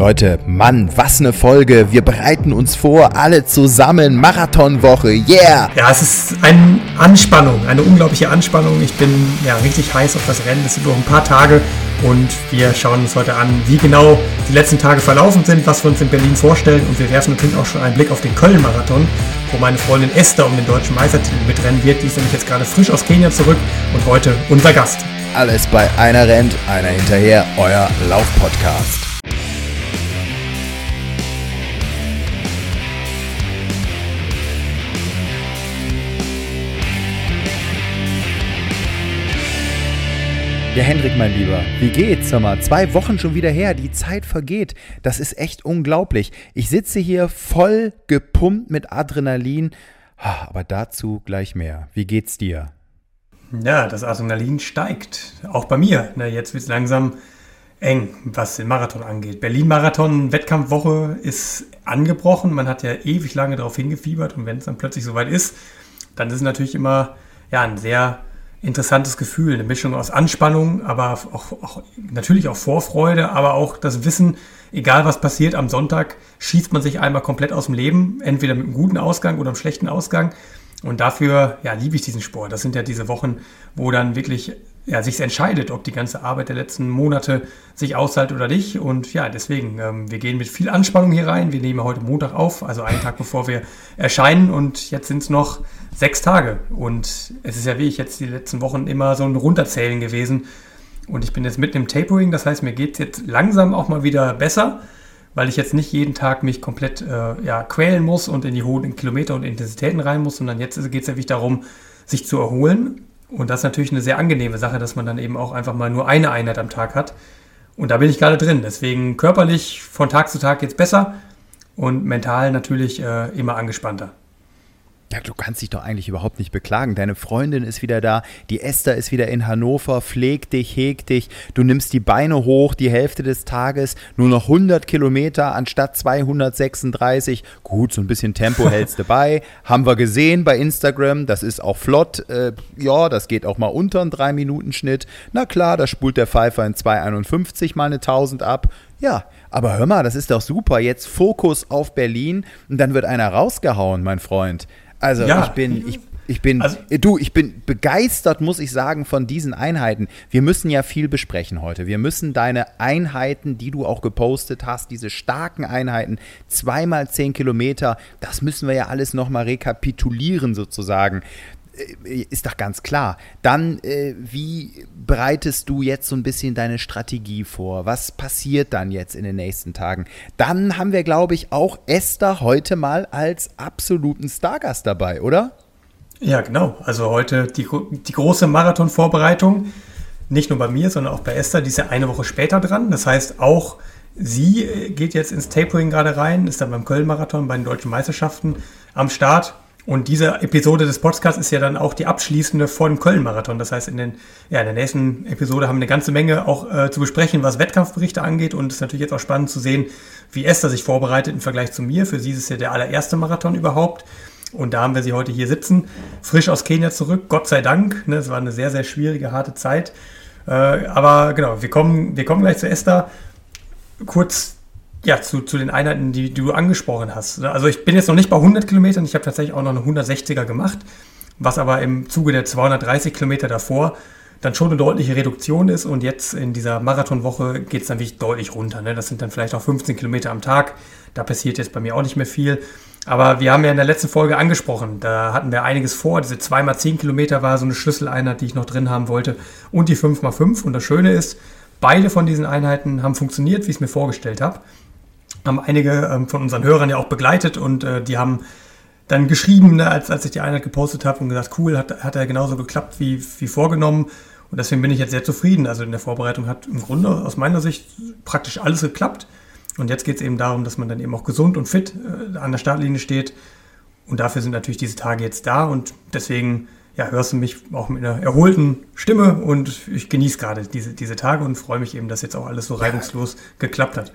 Leute, Mann, was eine Folge. Wir bereiten uns vor, alle zusammen. Marathonwoche, yeah! Ja, es ist eine Anspannung, eine unglaubliche Anspannung. Ich bin ja richtig heiß auf das Rennen. Es sind nur ein paar Tage und wir schauen uns heute an, wie genau die letzten Tage verlaufen sind, was wir uns in Berlin vorstellen und wir werfen natürlich auch schon einen Blick auf den Köln-Marathon, wo meine Freundin Esther um den deutschen Meistertitel mitrennen wird. Die ist nämlich jetzt gerade frisch aus Kenia zurück und heute unser Gast. Alles bei einer rennt, einer hinterher, euer Laufpodcast. Ja, Hendrik, mein Lieber, wie geht's? Sag mal, zwei Wochen schon wieder her, die Zeit vergeht. Das ist echt unglaublich. Ich sitze hier voll gepumpt mit Adrenalin, aber dazu gleich mehr. Wie geht's dir? Ja, das Adrenalin steigt. Auch bei mir. Na, jetzt wird es langsam eng, was den Marathon angeht. Berlin-Marathon, Wettkampfwoche ist angebrochen. Man hat ja ewig lange darauf hingefiebert und wenn es dann plötzlich soweit ist, dann ist es natürlich immer ja, ein sehr interessantes Gefühl, eine Mischung aus Anspannung, aber auch, auch, natürlich auch Vorfreude, aber auch das Wissen, egal was passiert, am Sonntag schießt man sich einmal komplett aus dem Leben, entweder mit einem guten Ausgang oder einem schlechten Ausgang. Und dafür ja, liebe ich diesen Sport. Das sind ja diese Wochen, wo dann wirklich ja, sich entscheidet, ob die ganze Arbeit der letzten Monate sich auszahlt oder nicht. Und ja, deswegen, ähm, wir gehen mit viel Anspannung hier rein. Wir nehmen heute Montag auf, also einen Tag bevor wir erscheinen. Und jetzt sind es noch sechs Tage. Und es ist ja wie ich jetzt die letzten Wochen immer so ein Runterzählen gewesen. Und ich bin jetzt mitten im Tapering, das heißt, mir geht es jetzt langsam auch mal wieder besser, weil ich jetzt nicht jeden Tag mich komplett äh, ja, quälen muss und in die hohen Kilometer und Intensitäten rein muss, sondern jetzt geht es ja wirklich darum, sich zu erholen und das ist natürlich eine sehr angenehme Sache, dass man dann eben auch einfach mal nur eine Einheit am Tag hat. Und da bin ich gerade drin. Deswegen körperlich von Tag zu Tag jetzt besser und mental natürlich äh, immer angespannter. Ja, du kannst dich doch eigentlich überhaupt nicht beklagen. Deine Freundin ist wieder da, die Esther ist wieder in Hannover, pflegt dich, hegt dich. Du nimmst die Beine hoch, die Hälfte des Tages, nur noch 100 Kilometer anstatt 236. Gut, so ein bisschen Tempo hältst du bei. Haben wir gesehen bei Instagram, das ist auch flott. Äh, ja, das geht auch mal unter einen 3-Minuten-Schnitt. Na klar, da spult der Pfeifer in 2,51 mal eine 1000 ab. Ja, aber hör mal, das ist doch super. Jetzt Fokus auf Berlin und dann wird einer rausgehauen, mein Freund. Also ja. ich bin, ich, ich bin, also, du, ich bin begeistert, muss ich sagen, von diesen Einheiten. Wir müssen ja viel besprechen heute. Wir müssen deine Einheiten, die du auch gepostet hast, diese starken Einheiten, zweimal zehn Kilometer, das müssen wir ja alles nochmal rekapitulieren sozusagen. Äh, ist doch ganz klar. Dann, äh, wie bereitest du jetzt so ein bisschen deine Strategie vor? Was passiert dann jetzt in den nächsten Tagen? Dann haben wir, glaube ich, auch Esther heute mal als absoluten Stargast dabei, oder? Ja, genau. Also heute die, die große Marathon-Vorbereitung. Nicht nur bei mir, sondern auch bei Esther. Die ist ja eine Woche später dran. Das heißt, auch sie äh, geht jetzt ins Tapering gerade rein, ist dann beim Köln-Marathon bei den deutschen Meisterschaften am Start. Und diese Episode des Podcasts ist ja dann auch die abschließende vor dem Köln-Marathon. Das heißt, in, den, ja, in der nächsten Episode haben wir eine ganze Menge auch äh, zu besprechen, was Wettkampfberichte angeht. Und es ist natürlich jetzt auch spannend zu sehen, wie Esther sich vorbereitet im Vergleich zu mir. Für sie ist es ja der allererste Marathon überhaupt. Und da haben wir sie heute hier sitzen, frisch aus Kenia zurück, Gott sei Dank. Ne, es war eine sehr, sehr schwierige, harte Zeit. Äh, aber genau, wir kommen, wir kommen gleich zu Esther. Kurz ja, zu, zu den Einheiten, die, die, du angesprochen hast. Also ich bin jetzt noch nicht bei 100 Kilometern, ich habe tatsächlich auch noch eine 160er gemacht, was aber im Zuge der 230 Kilometer davor dann schon eine deutliche Reduktion ist und jetzt in dieser Marathonwoche geht es dann wirklich deutlich runter. Ne? Das sind dann vielleicht auch 15 Kilometer am Tag, da passiert jetzt bei mir auch nicht mehr viel. Aber wir haben ja in der letzten Folge angesprochen, da hatten wir einiges vor. Diese 2x10 Kilometer war so eine Schlüsseleinheit, die ich noch drin haben wollte und die 5x5. Und das Schöne ist, beide von diesen Einheiten haben funktioniert, wie ich es mir vorgestellt habe haben einige ähm, von unseren Hörern ja auch begleitet und äh, die haben dann geschrieben, ne, als, als ich die Einheit gepostet habe und gesagt, cool, hat, hat er genauso geklappt wie, wie vorgenommen. Und deswegen bin ich jetzt sehr zufrieden. Also in der Vorbereitung hat im Grunde aus meiner Sicht praktisch alles geklappt. Und jetzt geht es eben darum, dass man dann eben auch gesund und fit äh, an der Startlinie steht. Und dafür sind natürlich diese Tage jetzt da. Und deswegen ja, hörst du mich auch mit einer erholten Stimme. Und ich genieße gerade diese, diese Tage und freue mich eben, dass jetzt auch alles so reibungslos geklappt hat.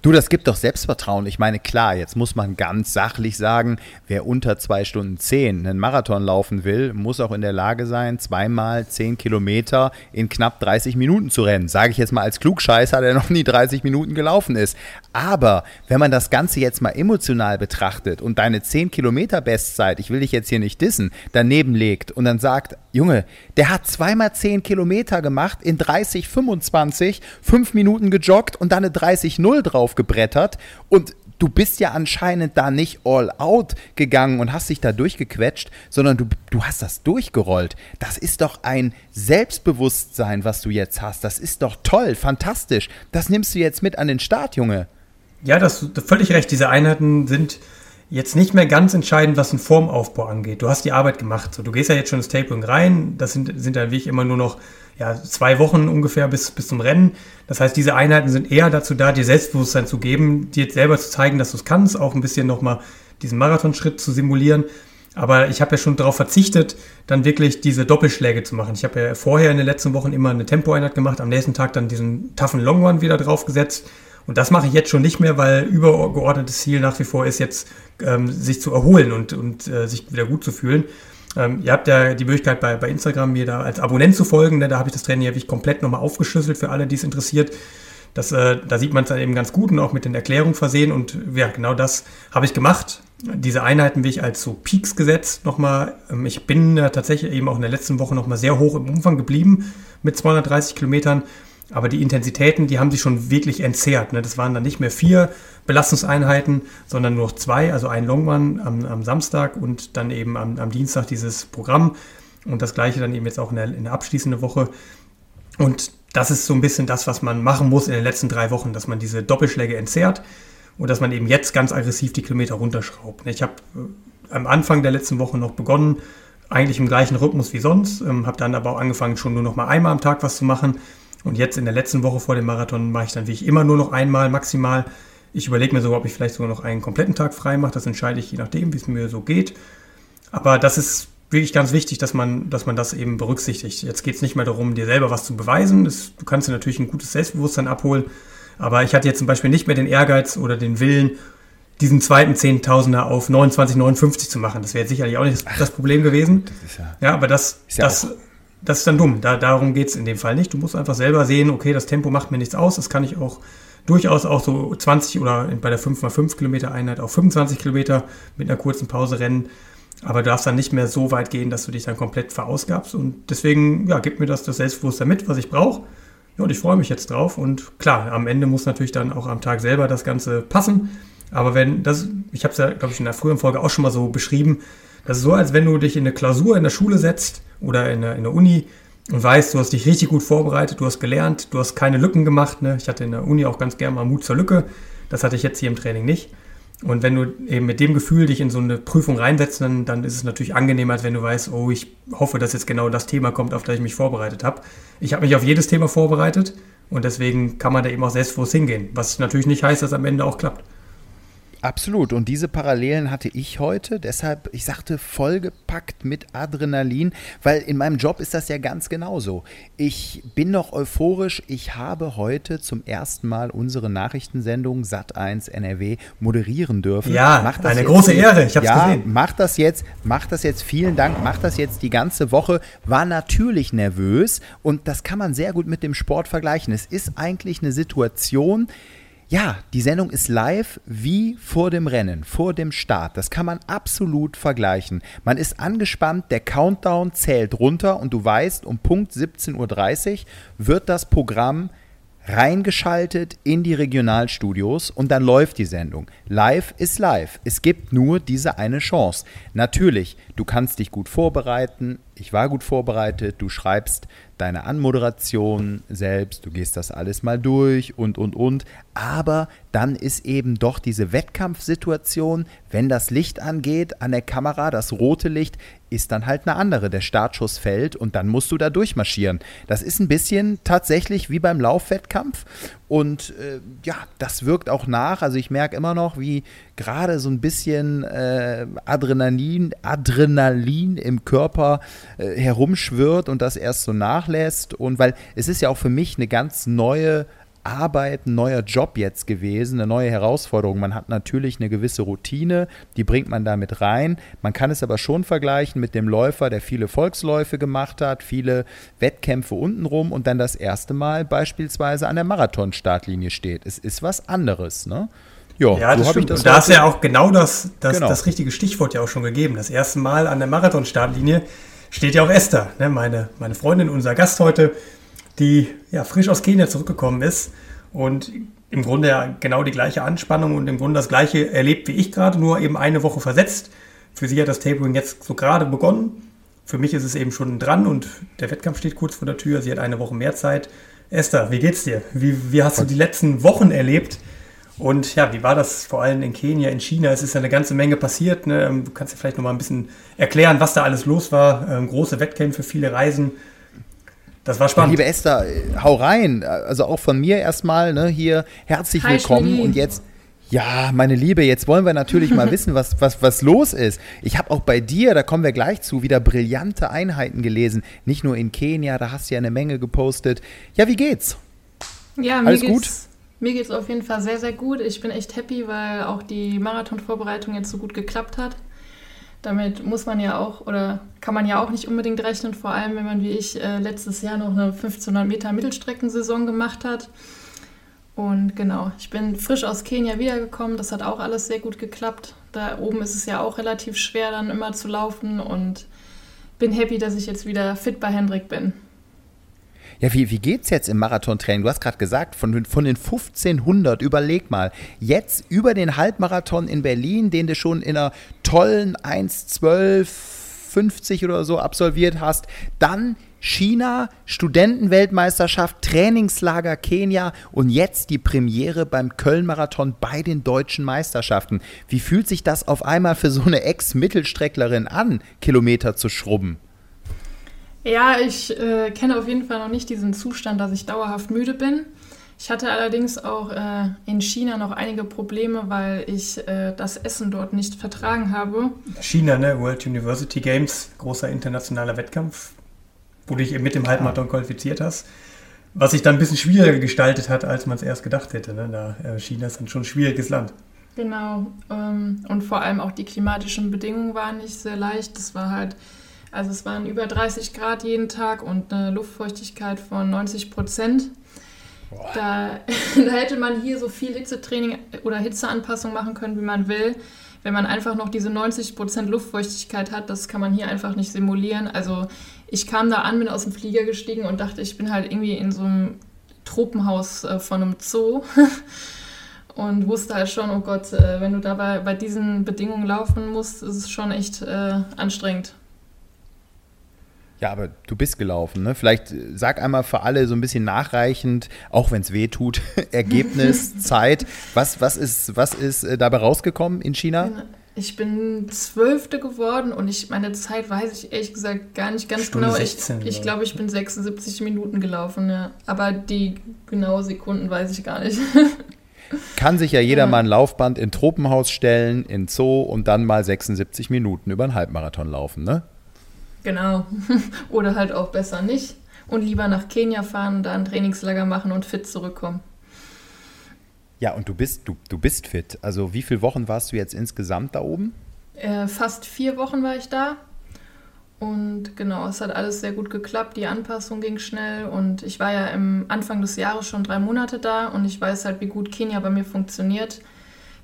Du, das gibt doch Selbstvertrauen. Ich meine, klar, jetzt muss man ganz sachlich sagen, wer unter zwei Stunden zehn einen Marathon laufen will, muss auch in der Lage sein, zweimal zehn Kilometer in knapp 30 Minuten zu rennen. Sage ich jetzt mal als Klugscheißer, der noch nie 30 Minuten gelaufen ist. Aber wenn man das Ganze jetzt mal emotional betrachtet und deine 10 Kilometer Bestzeit, ich will dich jetzt hier nicht dissen, daneben legt und dann sagt, Junge, der hat zweimal 10 Kilometer gemacht in 30, 25, fünf Minuten gejoggt und dann eine 30-0 drauf gebrettert und du bist ja anscheinend da nicht all out gegangen und hast dich da durchgequetscht, sondern du, du hast das durchgerollt. Das ist doch ein Selbstbewusstsein, was du jetzt hast. Das ist doch toll, fantastisch. Das nimmst du jetzt mit an den Start, Junge. Ja, das völlig recht. Diese Einheiten sind jetzt nicht mehr ganz entscheidend, was den Formaufbau angeht. Du hast die Arbeit gemacht. So, du gehst ja jetzt schon ins Tapering rein. Das sind, sind dann wie ich immer nur noch ja, zwei Wochen ungefähr bis, bis zum Rennen. Das heißt, diese Einheiten sind eher dazu da, dir Selbstbewusstsein zu geben, dir selber zu zeigen, dass du es kannst, auch ein bisschen nochmal diesen Marathonschritt zu simulieren. Aber ich habe ja schon darauf verzichtet, dann wirklich diese Doppelschläge zu machen. Ich habe ja vorher in den letzten Wochen immer eine Tempoeinheit gemacht, am nächsten Tag dann diesen toughen Long One wieder draufgesetzt. Und das mache ich jetzt schon nicht mehr, weil übergeordnetes Ziel nach wie vor ist jetzt, ähm, sich zu erholen und, und äh, sich wieder gut zu fühlen. Ähm, ihr habt ja die Möglichkeit bei, bei Instagram mir da als Abonnent zu folgen. Ne? Da habe ich das Training ja wirklich komplett nochmal aufgeschlüsselt für alle, die es interessiert. Das, äh, da sieht man es dann eben ganz gut und auch mit den Erklärungen versehen. Und ja, genau das habe ich gemacht. Diese Einheiten wie ich als so Peaks gesetzt nochmal. Ähm, ich bin äh, tatsächlich eben auch in der letzten Woche nochmal sehr hoch im Umfang geblieben mit 230 Kilometern. Aber die Intensitäten, die haben sich schon wirklich entzerrt. Ne? Das waren dann nicht mehr vier Belastungseinheiten, sondern nur zwei, also ein Longman am, am Samstag und dann eben am, am, Dienstag dieses Programm. Und das gleiche dann eben jetzt auch in der, in der abschließenden Woche. Und das ist so ein bisschen das, was man machen muss in den letzten drei Wochen, dass man diese Doppelschläge entzerrt und dass man eben jetzt ganz aggressiv die Kilometer runterschraubt. Ich habe äh, am Anfang der letzten Woche noch begonnen, eigentlich im gleichen Rhythmus wie sonst, ähm, habe dann aber auch angefangen, schon nur noch mal einmal am Tag was zu machen und jetzt in der letzten Woche vor dem Marathon mache ich dann wie ich immer nur noch einmal maximal. Ich überlege mir sogar, ob ich vielleicht sogar noch einen kompletten Tag frei mache. Das entscheide ich je nachdem, wie es mir so geht. Aber das ist wirklich ganz wichtig, dass man, dass man das eben berücksichtigt. Jetzt geht es nicht mehr darum, dir selber was zu beweisen. Das, du kannst dir natürlich ein gutes Selbstbewusstsein abholen. Aber ich hatte jetzt zum Beispiel nicht mehr den Ehrgeiz oder den Willen, diesen zweiten Zehntausender auf 29,59 zu machen. Das wäre sicherlich auch nicht das, das Problem gewesen. Ja, ja, aber das, ja das das ist dann dumm. Da, darum geht es in dem Fall nicht. Du musst einfach selber sehen, okay, das Tempo macht mir nichts aus. Das kann ich auch durchaus auch so 20 oder bei der 5x5 Kilometer Einheit auch 25 Kilometer mit einer kurzen Pause rennen. Aber du darfst dann nicht mehr so weit gehen, dass du dich dann komplett verausgabst. Und deswegen, ja, gib mir das, das Selbstbewusstsein mit, was ich brauche. Ja, und ich freue mich jetzt drauf. Und klar, am Ende muss natürlich dann auch am Tag selber das Ganze passen. Aber wenn das, ich habe es ja, glaube ich, in der früheren Folge auch schon mal so beschrieben, das ist so, als wenn du dich in eine Klausur in der Schule setzt oder in der, in der Uni und weißt, du hast dich richtig gut vorbereitet, du hast gelernt, du hast keine Lücken gemacht. Ne? Ich hatte in der Uni auch ganz gerne mal Mut zur Lücke. Das hatte ich jetzt hier im Training nicht. Und wenn du eben mit dem Gefühl dich in so eine Prüfung reinsetzt, dann, dann ist es natürlich angenehmer, als wenn du weißt, oh, ich hoffe, dass jetzt genau das Thema kommt, auf das ich mich vorbereitet habe. Ich habe mich auf jedes Thema vorbereitet und deswegen kann man da eben auch selbstbewusst hingehen. Was natürlich nicht heißt, dass am Ende auch klappt. Absolut. Und diese Parallelen hatte ich heute. Deshalb, ich sagte, vollgepackt mit Adrenalin, weil in meinem Job ist das ja ganz genauso. Ich bin noch euphorisch. Ich habe heute zum ersten Mal unsere Nachrichtensendung Sat1 NRW moderieren dürfen. Ja, eine große Ehre. Ich habe ja, gesehen. Mach das jetzt, mach das jetzt. Vielen Dank. Mach das jetzt die ganze Woche. War natürlich nervös und das kann man sehr gut mit dem Sport vergleichen. Es ist eigentlich eine Situation, ja, die Sendung ist live wie vor dem Rennen, vor dem Start. Das kann man absolut vergleichen. Man ist angespannt, der Countdown zählt runter und du weißt, um Punkt 17.30 Uhr wird das Programm reingeschaltet in die Regionalstudios und dann läuft die Sendung. Live ist live. Es gibt nur diese eine Chance. Natürlich, du kannst dich gut vorbereiten. Ich war gut vorbereitet. Du schreibst deine Anmoderation selbst, du gehst das alles mal durch und, und, und. Aber dann ist eben doch diese Wettkampfsituation, wenn das Licht angeht an der Kamera, das rote Licht, ist dann halt eine andere. Der Startschuss fällt und dann musst du da durchmarschieren. Das ist ein bisschen tatsächlich wie beim Laufwettkampf. Und äh, ja, das wirkt auch nach. Also ich merke immer noch, wie gerade so ein bisschen äh, Adrenalin, Adrenalin im Körper äh, herumschwirrt und das erst so nachlässt. Und weil es ist ja auch für mich eine ganz neue Arbeit, ein neuer Job jetzt gewesen, eine neue Herausforderung. Man hat natürlich eine gewisse Routine, die bringt man damit rein. Man kann es aber schon vergleichen mit dem Läufer, der viele Volksläufe gemacht hat, viele Wettkämpfe untenrum und dann das erste Mal beispielsweise an der Marathonstartlinie steht. Es ist was anderes, ne? Jo, ja, so das stimmt. Das und da ist ja auch genau das, das, genau das richtige Stichwort ja auch schon gegeben. Das erste Mal an der Marathonstartlinie steht ja auch Esther, ne? meine, meine Freundin, unser Gast heute, die ja frisch aus Kenia zurückgekommen ist und im Grunde ja genau die gleiche Anspannung und im Grunde das gleiche erlebt wie ich gerade, nur eben eine Woche versetzt. Für sie hat das Tapering jetzt so gerade begonnen. Für mich ist es eben schon dran und der Wettkampf steht kurz vor der Tür. Sie hat eine Woche mehr Zeit. Esther, wie geht's dir? Wie, wie hast du die letzten Wochen erlebt? Und ja, wie war das vor allem in Kenia, in China? Es ist ja eine ganze Menge passiert. Ne? Ähm, du kannst ja vielleicht noch mal ein bisschen erklären, was da alles los war. Ähm, große Wettkämpfe, viele Reisen. Das war spannend. Ja, liebe Esther, hau rein. Also auch von mir erstmal ne, hier herzlich Hi, willkommen. Schmidi. Und jetzt, ja, meine Liebe, jetzt wollen wir natürlich mal wissen, was, was, was los ist. Ich habe auch bei dir, da kommen wir gleich zu, wieder brillante Einheiten gelesen. Nicht nur in Kenia, da hast du ja eine Menge gepostet. Ja, wie geht's? Ja, mir Alles geht's, gut? Mir geht es auf jeden Fall sehr, sehr gut. Ich bin echt happy, weil auch die Marathonvorbereitung jetzt so gut geklappt hat. Damit muss man ja auch oder kann man ja auch nicht unbedingt rechnen, vor allem wenn man wie ich äh, letztes Jahr noch eine 1500 Meter Mittelstreckensaison gemacht hat. Und genau, ich bin frisch aus Kenia wiedergekommen. Das hat auch alles sehr gut geklappt. Da oben ist es ja auch relativ schwer, dann immer zu laufen und bin happy, dass ich jetzt wieder fit bei Hendrik bin. Ja, wie, wie geht's jetzt im Marathontraining? Du hast gerade gesagt, von, von den 1500, überleg mal, jetzt über den Halbmarathon in Berlin, den du schon in einer tollen 1,1250 oder so absolviert hast, dann China, Studentenweltmeisterschaft, Trainingslager Kenia und jetzt die Premiere beim Köln-Marathon bei den deutschen Meisterschaften. Wie fühlt sich das auf einmal für so eine Ex-Mittelstrecklerin an, Kilometer zu schrubben? Ja, ich äh, kenne auf jeden Fall noch nicht diesen Zustand, dass ich dauerhaft müde bin. Ich hatte allerdings auch äh, in China noch einige Probleme, weil ich äh, das Essen dort nicht vertragen habe. China, ne? World University Games, großer internationaler Wettkampf, wo du dich eben mit dem Halbmarathon qualifiziert hast. Was sich dann ein bisschen schwieriger gestaltet hat, als man es erst gedacht hätte. Ne? Da, äh, China ist dann schon ein schwieriges Land. Genau. Ähm, und vor allem auch die klimatischen Bedingungen waren nicht sehr leicht. Das war halt also es waren über 30 Grad jeden Tag und eine Luftfeuchtigkeit von 90 Prozent. Da, da, hätte man hier so viel Hitzetraining oder Hitzeanpassung machen können, wie man will. Wenn man einfach noch diese 90 Prozent Luftfeuchtigkeit hat, das kann man hier einfach nicht simulieren. Also ich kam da an, bin aus dem Flieger gestiegen und dachte, ich bin halt irgendwie in so einem Tropenhaus äh, von einem Zoo. und wusste halt schon, oh Gott, äh, wenn du dabei bei diesen Bedingungen laufen musst, ist es schon echt äh, anstrengend. Ja, aber du bist gelaufen, ne? Vielleicht äh, sag einmal für alle so ein bisschen nachreichend, auch wenn es weh tut, Ergebnis, Zeit. Was, was, ist, was ist äh, dabei rausgekommen in China? Ich bin Zwölfte geworden und ich meine Zeit weiß ich ehrlich gesagt gar nicht ganz Stunde genau. 16, ich, ich glaube, ich bin 76 Minuten gelaufen, ja. Aber die genaue Sekunden weiß ich gar nicht. Kann sich ja jeder ja. mal ein Laufband in Tropenhaus stellen, in Zoo und dann mal 76 Minuten über einen Halbmarathon laufen, ne? Genau. Oder halt auch besser nicht. Und lieber nach Kenia fahren, da ein Trainingslager machen und fit zurückkommen. Ja, und du bist, du, du bist fit. Also wie viele Wochen warst du jetzt insgesamt da oben? Äh, fast vier Wochen war ich da. Und genau, es hat alles sehr gut geklappt. Die Anpassung ging schnell. Und ich war ja im Anfang des Jahres schon drei Monate da und ich weiß halt, wie gut Kenia bei mir funktioniert.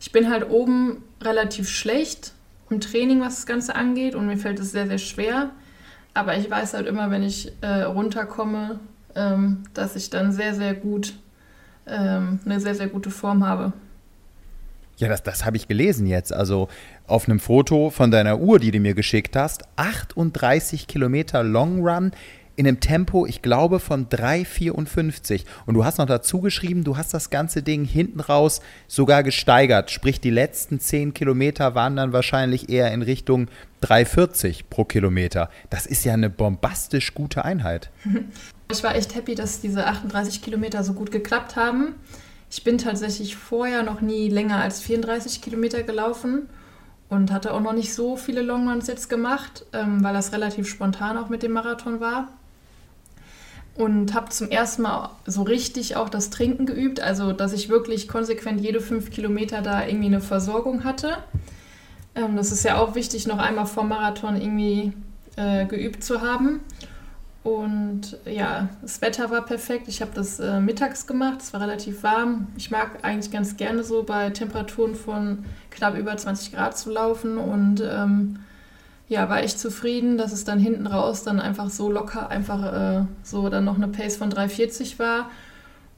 Ich bin halt oben relativ schlecht im Training, was das Ganze angeht. Und mir fällt es sehr, sehr schwer. Aber ich weiß halt immer, wenn ich äh, runterkomme, ähm, dass ich dann sehr, sehr gut, ähm, eine sehr, sehr gute Form habe. Ja, das, das habe ich gelesen jetzt. Also auf einem Foto von deiner Uhr, die du mir geschickt hast, 38 Kilometer Long Run in einem Tempo, ich glaube, von 3,54. Und du hast noch dazu geschrieben, du hast das ganze Ding hinten raus sogar gesteigert. Sprich, die letzten 10 Kilometer waren dann wahrscheinlich eher in Richtung 3,40 pro Kilometer. Das ist ja eine bombastisch gute Einheit. Ich war echt happy, dass diese 38 Kilometer so gut geklappt haben. Ich bin tatsächlich vorher noch nie länger als 34 Kilometer gelaufen und hatte auch noch nicht so viele Longruns jetzt gemacht, ähm, weil das relativ spontan auch mit dem Marathon war. Und habe zum ersten Mal so richtig auch das Trinken geübt, also dass ich wirklich konsequent jede fünf Kilometer da irgendwie eine Versorgung hatte. Ähm, das ist ja auch wichtig, noch einmal vor Marathon irgendwie äh, geübt zu haben. Und ja, das Wetter war perfekt. Ich habe das äh, mittags gemacht. Es war relativ warm. Ich mag eigentlich ganz gerne so bei Temperaturen von knapp über 20 Grad zu laufen. Und ähm, ja, war echt zufrieden, dass es dann hinten raus dann einfach so locker, einfach äh, so dann noch eine Pace von 3,40 war.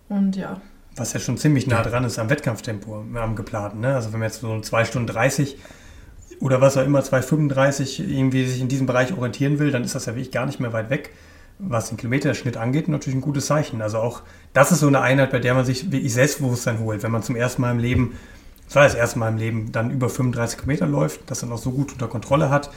Und ja. Was ja schon ziemlich nah dran ist am Wettkampftempo, am geplanten. Ne? Also wenn man jetzt so 2 Stunden 30 oder was auch immer, 2,35 irgendwie sich in diesem Bereich orientieren will, dann ist das ja wirklich gar nicht mehr weit weg was den Kilometerschnitt angeht, natürlich ein gutes Zeichen. Also auch das ist so eine Einheit, bei der man sich wirklich Selbstbewusstsein holt, wenn man zum ersten Mal im Leben, das war das erste Mal im Leben, dann über 35 Kilometer läuft, das dann auch so gut unter Kontrolle hat.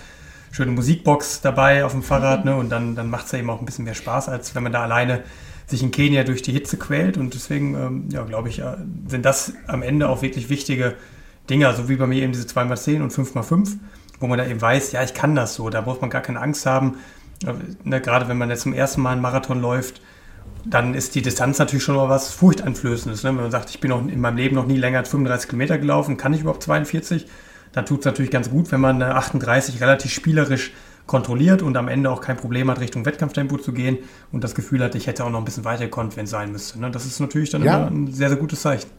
Schöne Musikbox dabei auf dem Fahrrad, ne? Und dann, dann macht es ja eben auch ein bisschen mehr Spaß, als wenn man da alleine sich in Kenia durch die Hitze quält. Und deswegen, ähm, ja, glaube ich, äh, sind das am Ende auch wirklich wichtige Dinge, so wie bei mir eben diese 2x10 und 5x5, wo man da eben weiß, ja, ich kann das so, da muss man gar keine Angst haben, ne, gerade wenn man jetzt zum ersten Mal einen Marathon läuft, dann ist die Distanz natürlich schon mal was Furchteinflößendes. Ne? Wenn man sagt, ich bin noch in meinem Leben noch nie länger als 35 Kilometer gelaufen, kann ich überhaupt 42? Dann tut es natürlich ganz gut, wenn man 38 relativ spielerisch kontrolliert und am Ende auch kein Problem hat, Richtung Wettkampftempo zu gehen und das Gefühl hat, ich hätte auch noch ein bisschen weiter gekonnt, wenn es sein müsste. Ne? Das ist natürlich dann ja. immer ein sehr, sehr gutes Zeichen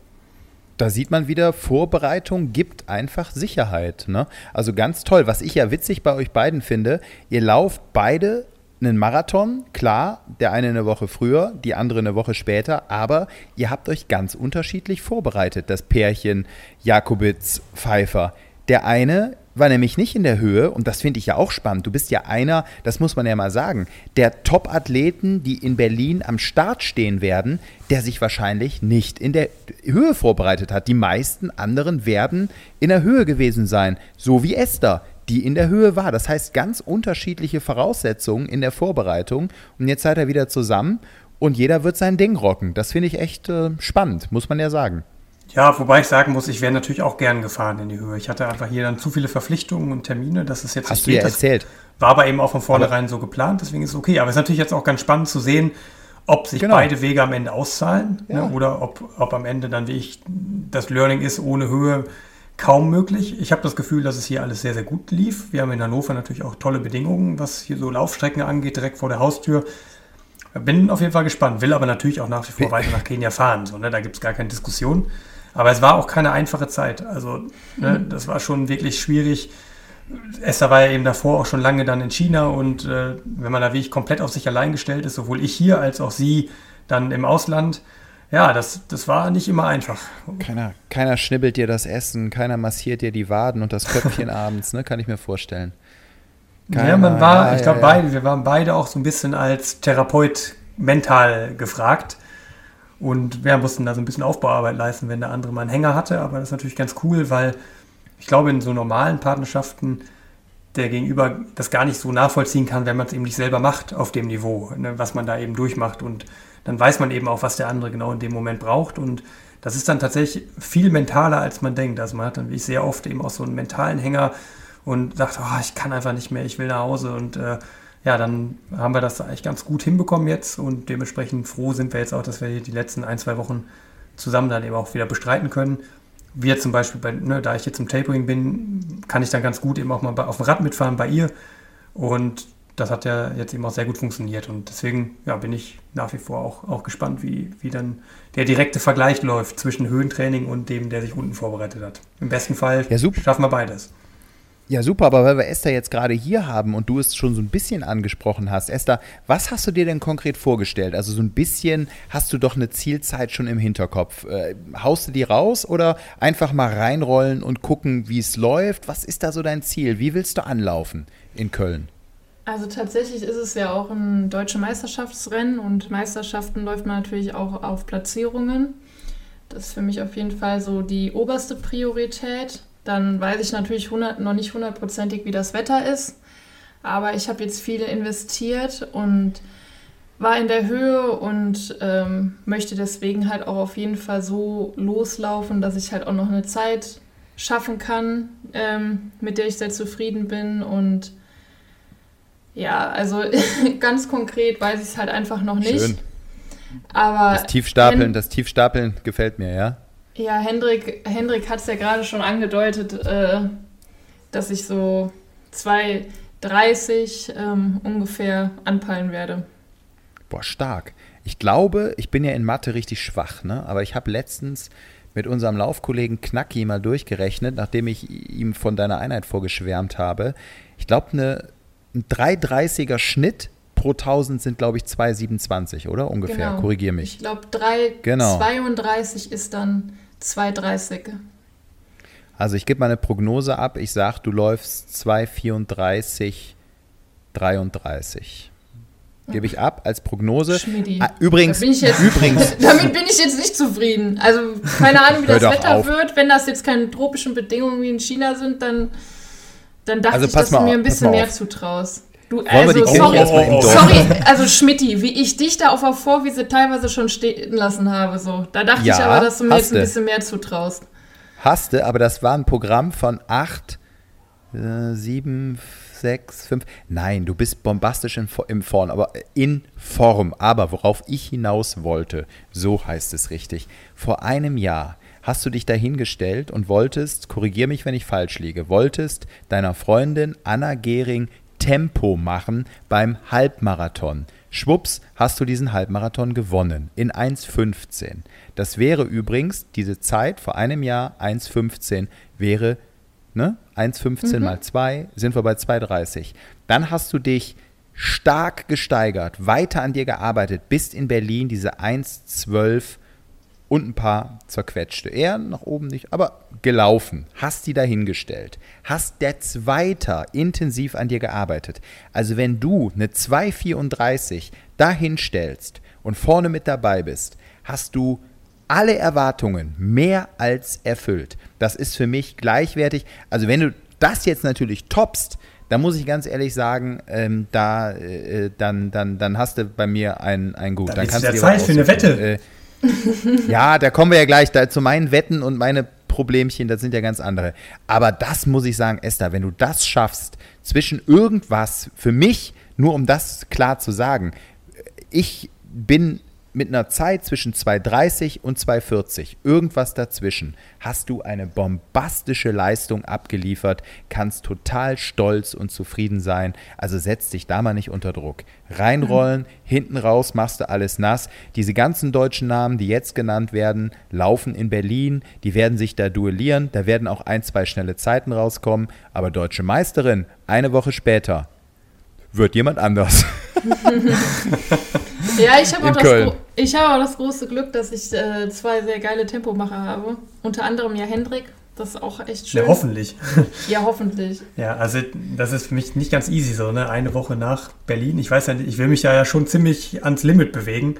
da sieht man wieder, Vorbereitung gibt einfach Sicherheit. Ne? Also ganz toll. Was ich ja witzig bei euch beiden finde, ihr lauft beide einen Marathon, klar, der eine eine Woche früher, die andere eine Woche später, aber ihr habt euch ganz unterschiedlich vorbereitet, das Pärchen Jakobitz-Pfeiffer. Der eine war nämlich nicht in der Höhe und das finde ich ja auch spannend. Du bist ja einer, das muss man ja mal sagen, der Top-Athleten, die in Berlin am Start stehen werden, der sich wahrscheinlich nicht in der Höhe vorbereitet hat. Die meisten anderen werden in der Höhe gewesen sein, so wie Esther, die in der Höhe war. Das heißt, ganz unterschiedliche Voraussetzungen in der Vorbereitung und jetzt seid ihr wieder zusammen und jeder wird sein Ding rocken. Das finde ich echt äh, spannend, muss man ja sagen. Ja, wobei ich sagen muss, ich wäre natürlich auch gern gefahren in die Höhe. Ich hatte einfach hier dann zu viele Verpflichtungen und Termine, dass es jetzt Hast du ja erzählt. War aber eben auch von vornherein aber so geplant, deswegen ist es okay. Aber es ist natürlich jetzt auch ganz spannend zu sehen, ob sich genau. beide Wege am Ende auszahlen ne, ja. ne, oder ob, ob am Ende dann wie ich das Learning ist ohne Höhe kaum möglich. Ich habe das Gefühl, dass es hier alles sehr, sehr gut lief. Wir haben in Hannover natürlich auch tolle Bedingungen, was hier so Laufstrecken angeht, direkt vor der Haustür. Bin auf jeden Fall gespannt, will aber natürlich auch nach wie vor weiter nach Kenia fahren. So, ne? Da gibt es gar keine Diskussion. Aber es war auch keine einfache Zeit. Also ne, mhm. das war schon wirklich schwierig. Esther war ja eben davor auch schon lange dann in China und äh, wenn man da wirklich komplett auf sich allein gestellt ist, sowohl ich hier als auch sie dann im Ausland, ja, das, das war nicht immer einfach. Keiner, keiner schnibbelt dir das Essen, keiner massiert dir die Waden und das Köpfchen abends, ne? kann ich mir vorstellen. Keiner, ja, man war, ja, ich glaube, ja, beide, wir waren beide auch so ein bisschen als Therapeut mental gefragt. Und wir mussten da so ein bisschen Aufbauarbeit leisten, wenn der andere mal einen Hänger hatte. Aber das ist natürlich ganz cool, weil ich glaube, in so normalen Partnerschaften der Gegenüber das gar nicht so nachvollziehen kann, wenn man es eben nicht selber macht auf dem Niveau, ne, was man da eben durchmacht. Und dann weiß man eben auch, was der andere genau in dem Moment braucht. Und das ist dann tatsächlich viel mentaler, als man denkt. Also man hat dann wie ich sehr oft eben auch so einen mentalen Hänger und sagt, oh, ich kann einfach nicht mehr, ich will nach Hause. Und äh, ja, dann haben wir das eigentlich ganz gut hinbekommen jetzt und dementsprechend froh sind wir jetzt auch, dass wir die letzten ein, zwei Wochen zusammen dann eben auch wieder bestreiten können. Jetzt zum Beispiel, bei, ne, da ich jetzt im Tapering bin, kann ich dann ganz gut eben auch mal auf dem Rad mitfahren bei ihr und das hat ja jetzt eben auch sehr gut funktioniert und deswegen ja, bin ich nach wie vor auch, auch gespannt, wie, wie dann der direkte Vergleich läuft zwischen Höhentraining und dem, der sich unten vorbereitet hat. Im besten Fall ja, schaffen wir beides. Ja, super, aber weil wir Esther jetzt gerade hier haben und du es schon so ein bisschen angesprochen hast, Esther, was hast du dir denn konkret vorgestellt? Also so ein bisschen hast du doch eine Zielzeit schon im Hinterkopf. Äh, haust du die raus oder einfach mal reinrollen und gucken, wie es läuft? Was ist da so dein Ziel? Wie willst du anlaufen in Köln? Also tatsächlich ist es ja auch ein deutsche Meisterschaftsrennen und Meisterschaften läuft man natürlich auch auf Platzierungen. Das ist für mich auf jeden Fall so die oberste Priorität. Dann weiß ich natürlich 100, noch nicht hundertprozentig, wie das Wetter ist. Aber ich habe jetzt viel investiert und war in der Höhe und ähm, möchte deswegen halt auch auf jeden Fall so loslaufen, dass ich halt auch noch eine Zeit schaffen kann, ähm, mit der ich sehr zufrieden bin. Und Ja, also ganz konkret weiß ich es halt einfach noch nicht. Schön. Aber das Tiefstapeln, Hen das Tiefstapeln gefällt mir, ja? Ja, Hendrik, Hendrik hat es ja gerade schon angedeutet, äh, dass ich so 2,30 ähm, ungefähr anpeilen werde. Boah, stark. Ich glaube, ich bin ja in Mathe richtig schwach, ne? aber ich habe letztens mit unserem Laufkollegen Knacki mal durchgerechnet, nachdem ich ihm von deiner Einheit vorgeschwärmt habe. Ich glaube, eine, ein 3,30er Schnitt pro 1000 sind, glaube ich, 2,27, oder? Ungefähr. Genau. Korrigier mich. Ich glaube, 3,32 genau. ist dann 2,30. Also ich gebe mal eine Prognose ab. Ich sage, du läufst 2,34, 33. Gebe ich ab als Prognose. Schmidi. Ah, übrigens, jetzt, übrigens. damit bin ich jetzt nicht zufrieden. Also keine Ahnung, wie das Wetter auf. wird. Wenn das jetzt keine tropischen Bedingungen wie in China sind, dann, dann dachte also ich, dass du mir ein bisschen mehr zutraust. Du, also, sorry, sorry, also Schmidti, wie ich dich da auf der Vorwiese teilweise schon stehen lassen habe, so. Da dachte ja, ich aber, dass du mir jetzt ein bisschen mehr zutraust. Hast aber das war ein Programm von acht, äh, sieben, sechs, fünf. Nein, du bist bombastisch in, in Form, aber in Form. Aber worauf ich hinaus wollte, so heißt es richtig. Vor einem Jahr hast du dich dahingestellt und wolltest, korrigier mich, wenn ich falsch liege, wolltest deiner Freundin Anna Gehring Tempo machen beim Halbmarathon. Schwupps, hast du diesen Halbmarathon gewonnen in 1,15. Das wäre übrigens, diese Zeit vor einem Jahr, 1,15, wäre ne, 1,15 mhm. mal 2, sind wir bei 2,30. Dann hast du dich stark gesteigert, weiter an dir gearbeitet, bist in Berlin diese 1,12 und ein paar zerquetschte. Er nach oben nicht, aber gelaufen, hast die dahingestellt, hast jetzt weiter intensiv an dir gearbeitet. Also wenn du eine 234 dahinstellst und vorne mit dabei bist, hast du alle Erwartungen mehr als erfüllt. Das ist für mich gleichwertig. Also wenn du das jetzt natürlich toppst, dann muss ich ganz ehrlich sagen, ähm, da, äh, dann, dann, dann hast du bei mir ein, ein Gut. Dann, dann kannst du dir Zeit für eine Wette. Äh, ja, da kommen wir ja gleich da, zu meinen Wetten und meine Problemchen, das sind ja ganz andere. Aber das muss ich sagen, Esther, wenn du das schaffst, zwischen irgendwas, für mich, nur um das klar zu sagen, ich bin mit einer Zeit zwischen 2,30 und 2,40, irgendwas dazwischen, hast du eine bombastische Leistung abgeliefert, kannst total stolz und zufrieden sein. Also setz dich da mal nicht unter Druck. Reinrollen, mhm. hinten raus machst du alles nass. Diese ganzen deutschen Namen, die jetzt genannt werden, laufen in Berlin, die werden sich da duellieren, da werden auch ein, zwei schnelle Zeiten rauskommen, aber deutsche Meisterin, eine Woche später, wird jemand anders. ja, ich habe auch, das, ich hab auch das große Glück, dass ich äh, zwei sehr geile Tempomacher habe. Unter anderem ja Hendrik. Das ist auch echt schön. Ja, hoffentlich. Ja, hoffentlich. ja, also das ist für mich nicht ganz easy so, ne? Eine Woche nach Berlin. Ich weiß ja nicht, ich will mich ja schon ziemlich ans Limit bewegen.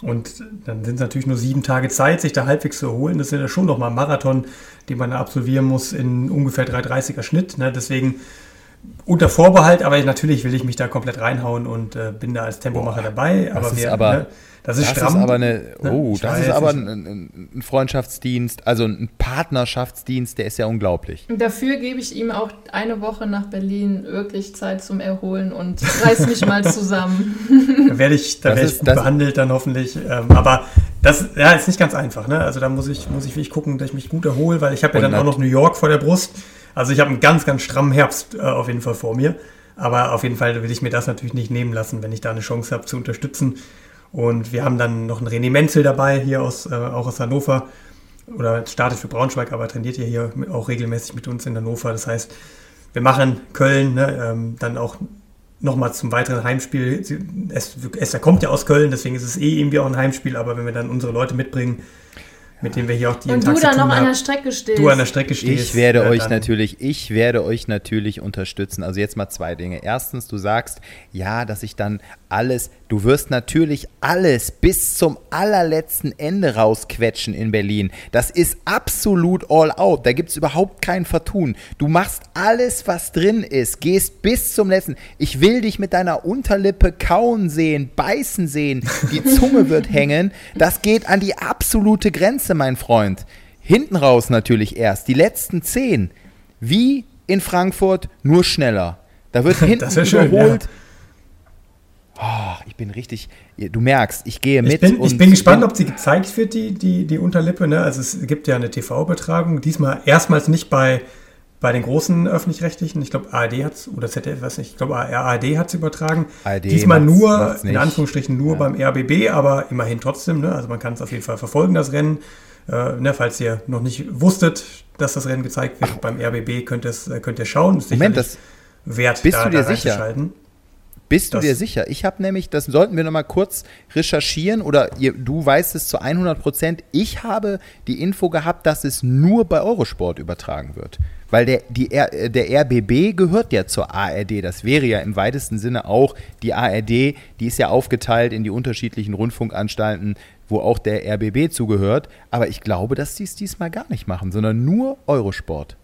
Und dann sind es natürlich nur sieben Tage Zeit, sich da halbwegs zu erholen. Das ist ja schon nochmal ein Marathon, den man da absolvieren muss in ungefähr 3,30er Schnitt. Ne? Deswegen unter Vorbehalt, aber natürlich will ich mich da komplett reinhauen und äh, bin da als Tempomacher dabei. Aber, das wir, aber, ne, das ist, das stramm, ist aber eine, ne? oh, das ist aber ein, ein, Freundschaftsdienst, also ein Partnerschaftsdienst, der ist ja unglaublich. Dafür gebe ich ihm auch eine Woche nach Berlin wirklich Zeit zum Erholen und reiß mich mal zusammen. da werde ich, da werde ich gut behandelt dann hoffentlich. Ähm, aber das ja, ist nicht ganz einfach. Ne? Also da muss ich, muss ich wirklich gucken, dass ich mich gut erhole, weil ich habe ja dann auch noch New York vor der Brust. Also ich habe einen ganz, ganz strammen Herbst äh, auf jeden Fall vor mir. Aber auf jeden Fall will ich mir das natürlich nicht nehmen lassen, wenn ich da eine Chance habe zu unterstützen. Und wir haben dann noch einen René Menzel dabei, hier aus, äh, auch aus Hannover. Oder startet für Braunschweig, aber trainiert ja hier auch regelmäßig mit uns in Hannover. Das heißt, wir machen Köln ne, ähm, dann auch nochmal zum weiteren Heimspiel. Esther kommt ja aus Köln, deswegen ist es eh irgendwie auch ein Heimspiel, aber wenn wir dann unsere Leute mitbringen, mit dem wir hier auch die Und du dann noch an der Strecke stehst. Du an der Strecke stehst. Ich werde äh, euch natürlich, ich werde euch natürlich unterstützen. Also jetzt mal zwei Dinge. Erstens, du sagst, ja, dass ich dann alles, du wirst natürlich alles bis zum allerletzten Ende rausquetschen in Berlin. Das ist absolut all out. Da gibt es überhaupt kein Vertun. Du machst alles, was drin ist, gehst bis zum letzten. Ich will dich mit deiner Unterlippe kauen sehen, beißen sehen. Die Zunge wird hängen. Das geht an die absolute Grenze, mein Freund. Hinten raus natürlich erst. Die letzten zehn. Wie in Frankfurt, nur schneller. Da wird hinten überholt. Schön, ja Oh, ich bin richtig, du merkst, ich gehe mit. Ich bin, ich bin gespannt, ob sie gezeigt wird, die, die, die Unterlippe. Ne? Also es gibt ja eine TV-Übertragung, diesmal erstmals nicht bei, bei den großen öffentlich-rechtlichen. Ich glaube, ARD hat es, oder ZDF, weiß nicht, ich glaube, ARD hat es übertragen. ARD diesmal macht's, nur, macht's in Anführungsstrichen nur ja. beim RBB, aber immerhin trotzdem. Ne? Also man kann es auf jeden Fall verfolgen, das Rennen. Äh, ne, falls ihr noch nicht wusstet, dass das Rennen gezeigt wird, Ach. beim RBB könnt ihr, könnt ihr schauen. Moment, das wert, bist da, du dir sicher? Bist du dir sicher? Ich habe nämlich, das sollten wir noch mal kurz recherchieren oder ihr, du weißt es zu 100 Prozent. Ich habe die Info gehabt, dass es nur bei Eurosport übertragen wird. Weil der, die, der RBB gehört ja zur ARD. Das wäre ja im weitesten Sinne auch die ARD. Die ist ja aufgeteilt in die unterschiedlichen Rundfunkanstalten, wo auch der RBB zugehört. Aber ich glaube, dass die es diesmal gar nicht machen, sondern nur Eurosport.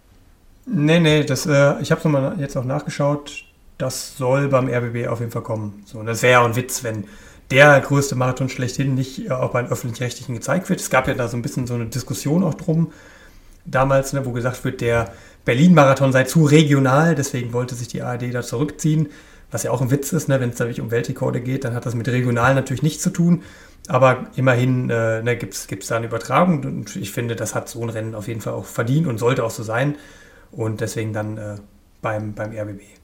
Nee, nee, das, äh, ich habe es jetzt auch nachgeschaut das soll beim RBB auf jeden Fall kommen. So, und das wäre ja auch ein Witz, wenn der größte Marathon schlechthin nicht äh, auch bei den öffentlich-rechtlichen gezeigt wird. Es gab ja da so ein bisschen so eine Diskussion auch drum, damals, ne, wo gesagt wird, der Berlin-Marathon sei zu regional, deswegen wollte sich die ARD da zurückziehen. Was ja auch ein Witz ist, ne, wenn es natürlich um Weltrekorde geht, dann hat das mit regional natürlich nichts zu tun. Aber immerhin äh, ne, gibt es da eine Übertragung und ich finde, das hat so ein Rennen auf jeden Fall auch verdient und sollte auch so sein. Und deswegen dann äh, beim, beim RBB.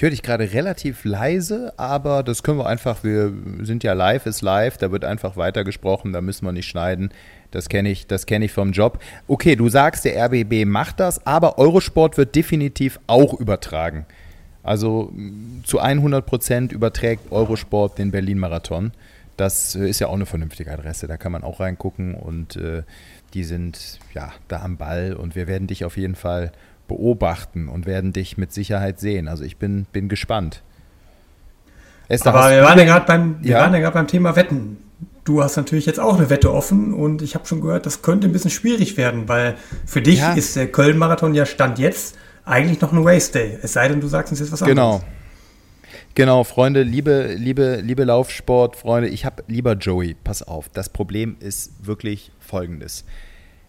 Ich höre dich gerade relativ leise, aber das können wir einfach, wir sind ja live ist live, da wird einfach weitergesprochen, da müssen wir nicht schneiden. Das kenne ich, das ich vom Job. Okay, du sagst, der RBB macht das, aber Eurosport wird definitiv auch übertragen. Also mm, zu 100 Prozent überträgt Eurosport den Berlin-Marathon. Das äh, ist ja auch eine vernünftige Adresse, da kann man auch reingucken und äh, die sind ja da am Ball und wir werden dich auf jeden Fall beobachten und werden dich mit Sicherheit sehen. Also ich bin, bin gespannt. Esther, Aber wir waren ja gerade beim, ja? ja beim Thema Wetten. Du hast natürlich jetzt auch eine Wette offen und ich habe schon gehört, das könnte ein bisschen schwierig werden, weil für dich ja. ist der Köln-Marathon ja Stand jetzt eigentlich noch ein Race Day. Es sei denn, du sagst uns jetzt was genau. anderes. Genau. Genau, Freunde, liebe, liebe, liebe Laufsportfreunde, ich habe lieber Joey, pass auf. Das Problem ist wirklich folgendes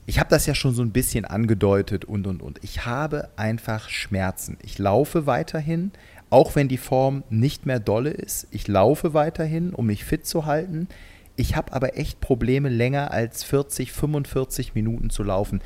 ich habe das ja schon so ein bisschen angedeutet und und und. Ich habe einfach Schmerzen. Ich laufe weiterhin, auch wenn die Form nicht mehr dolle ist. Ich laufe weiterhin, um mich fit zu halten. Ich habe aber echt Probleme, länger als 40, 45 Minuten zu laufen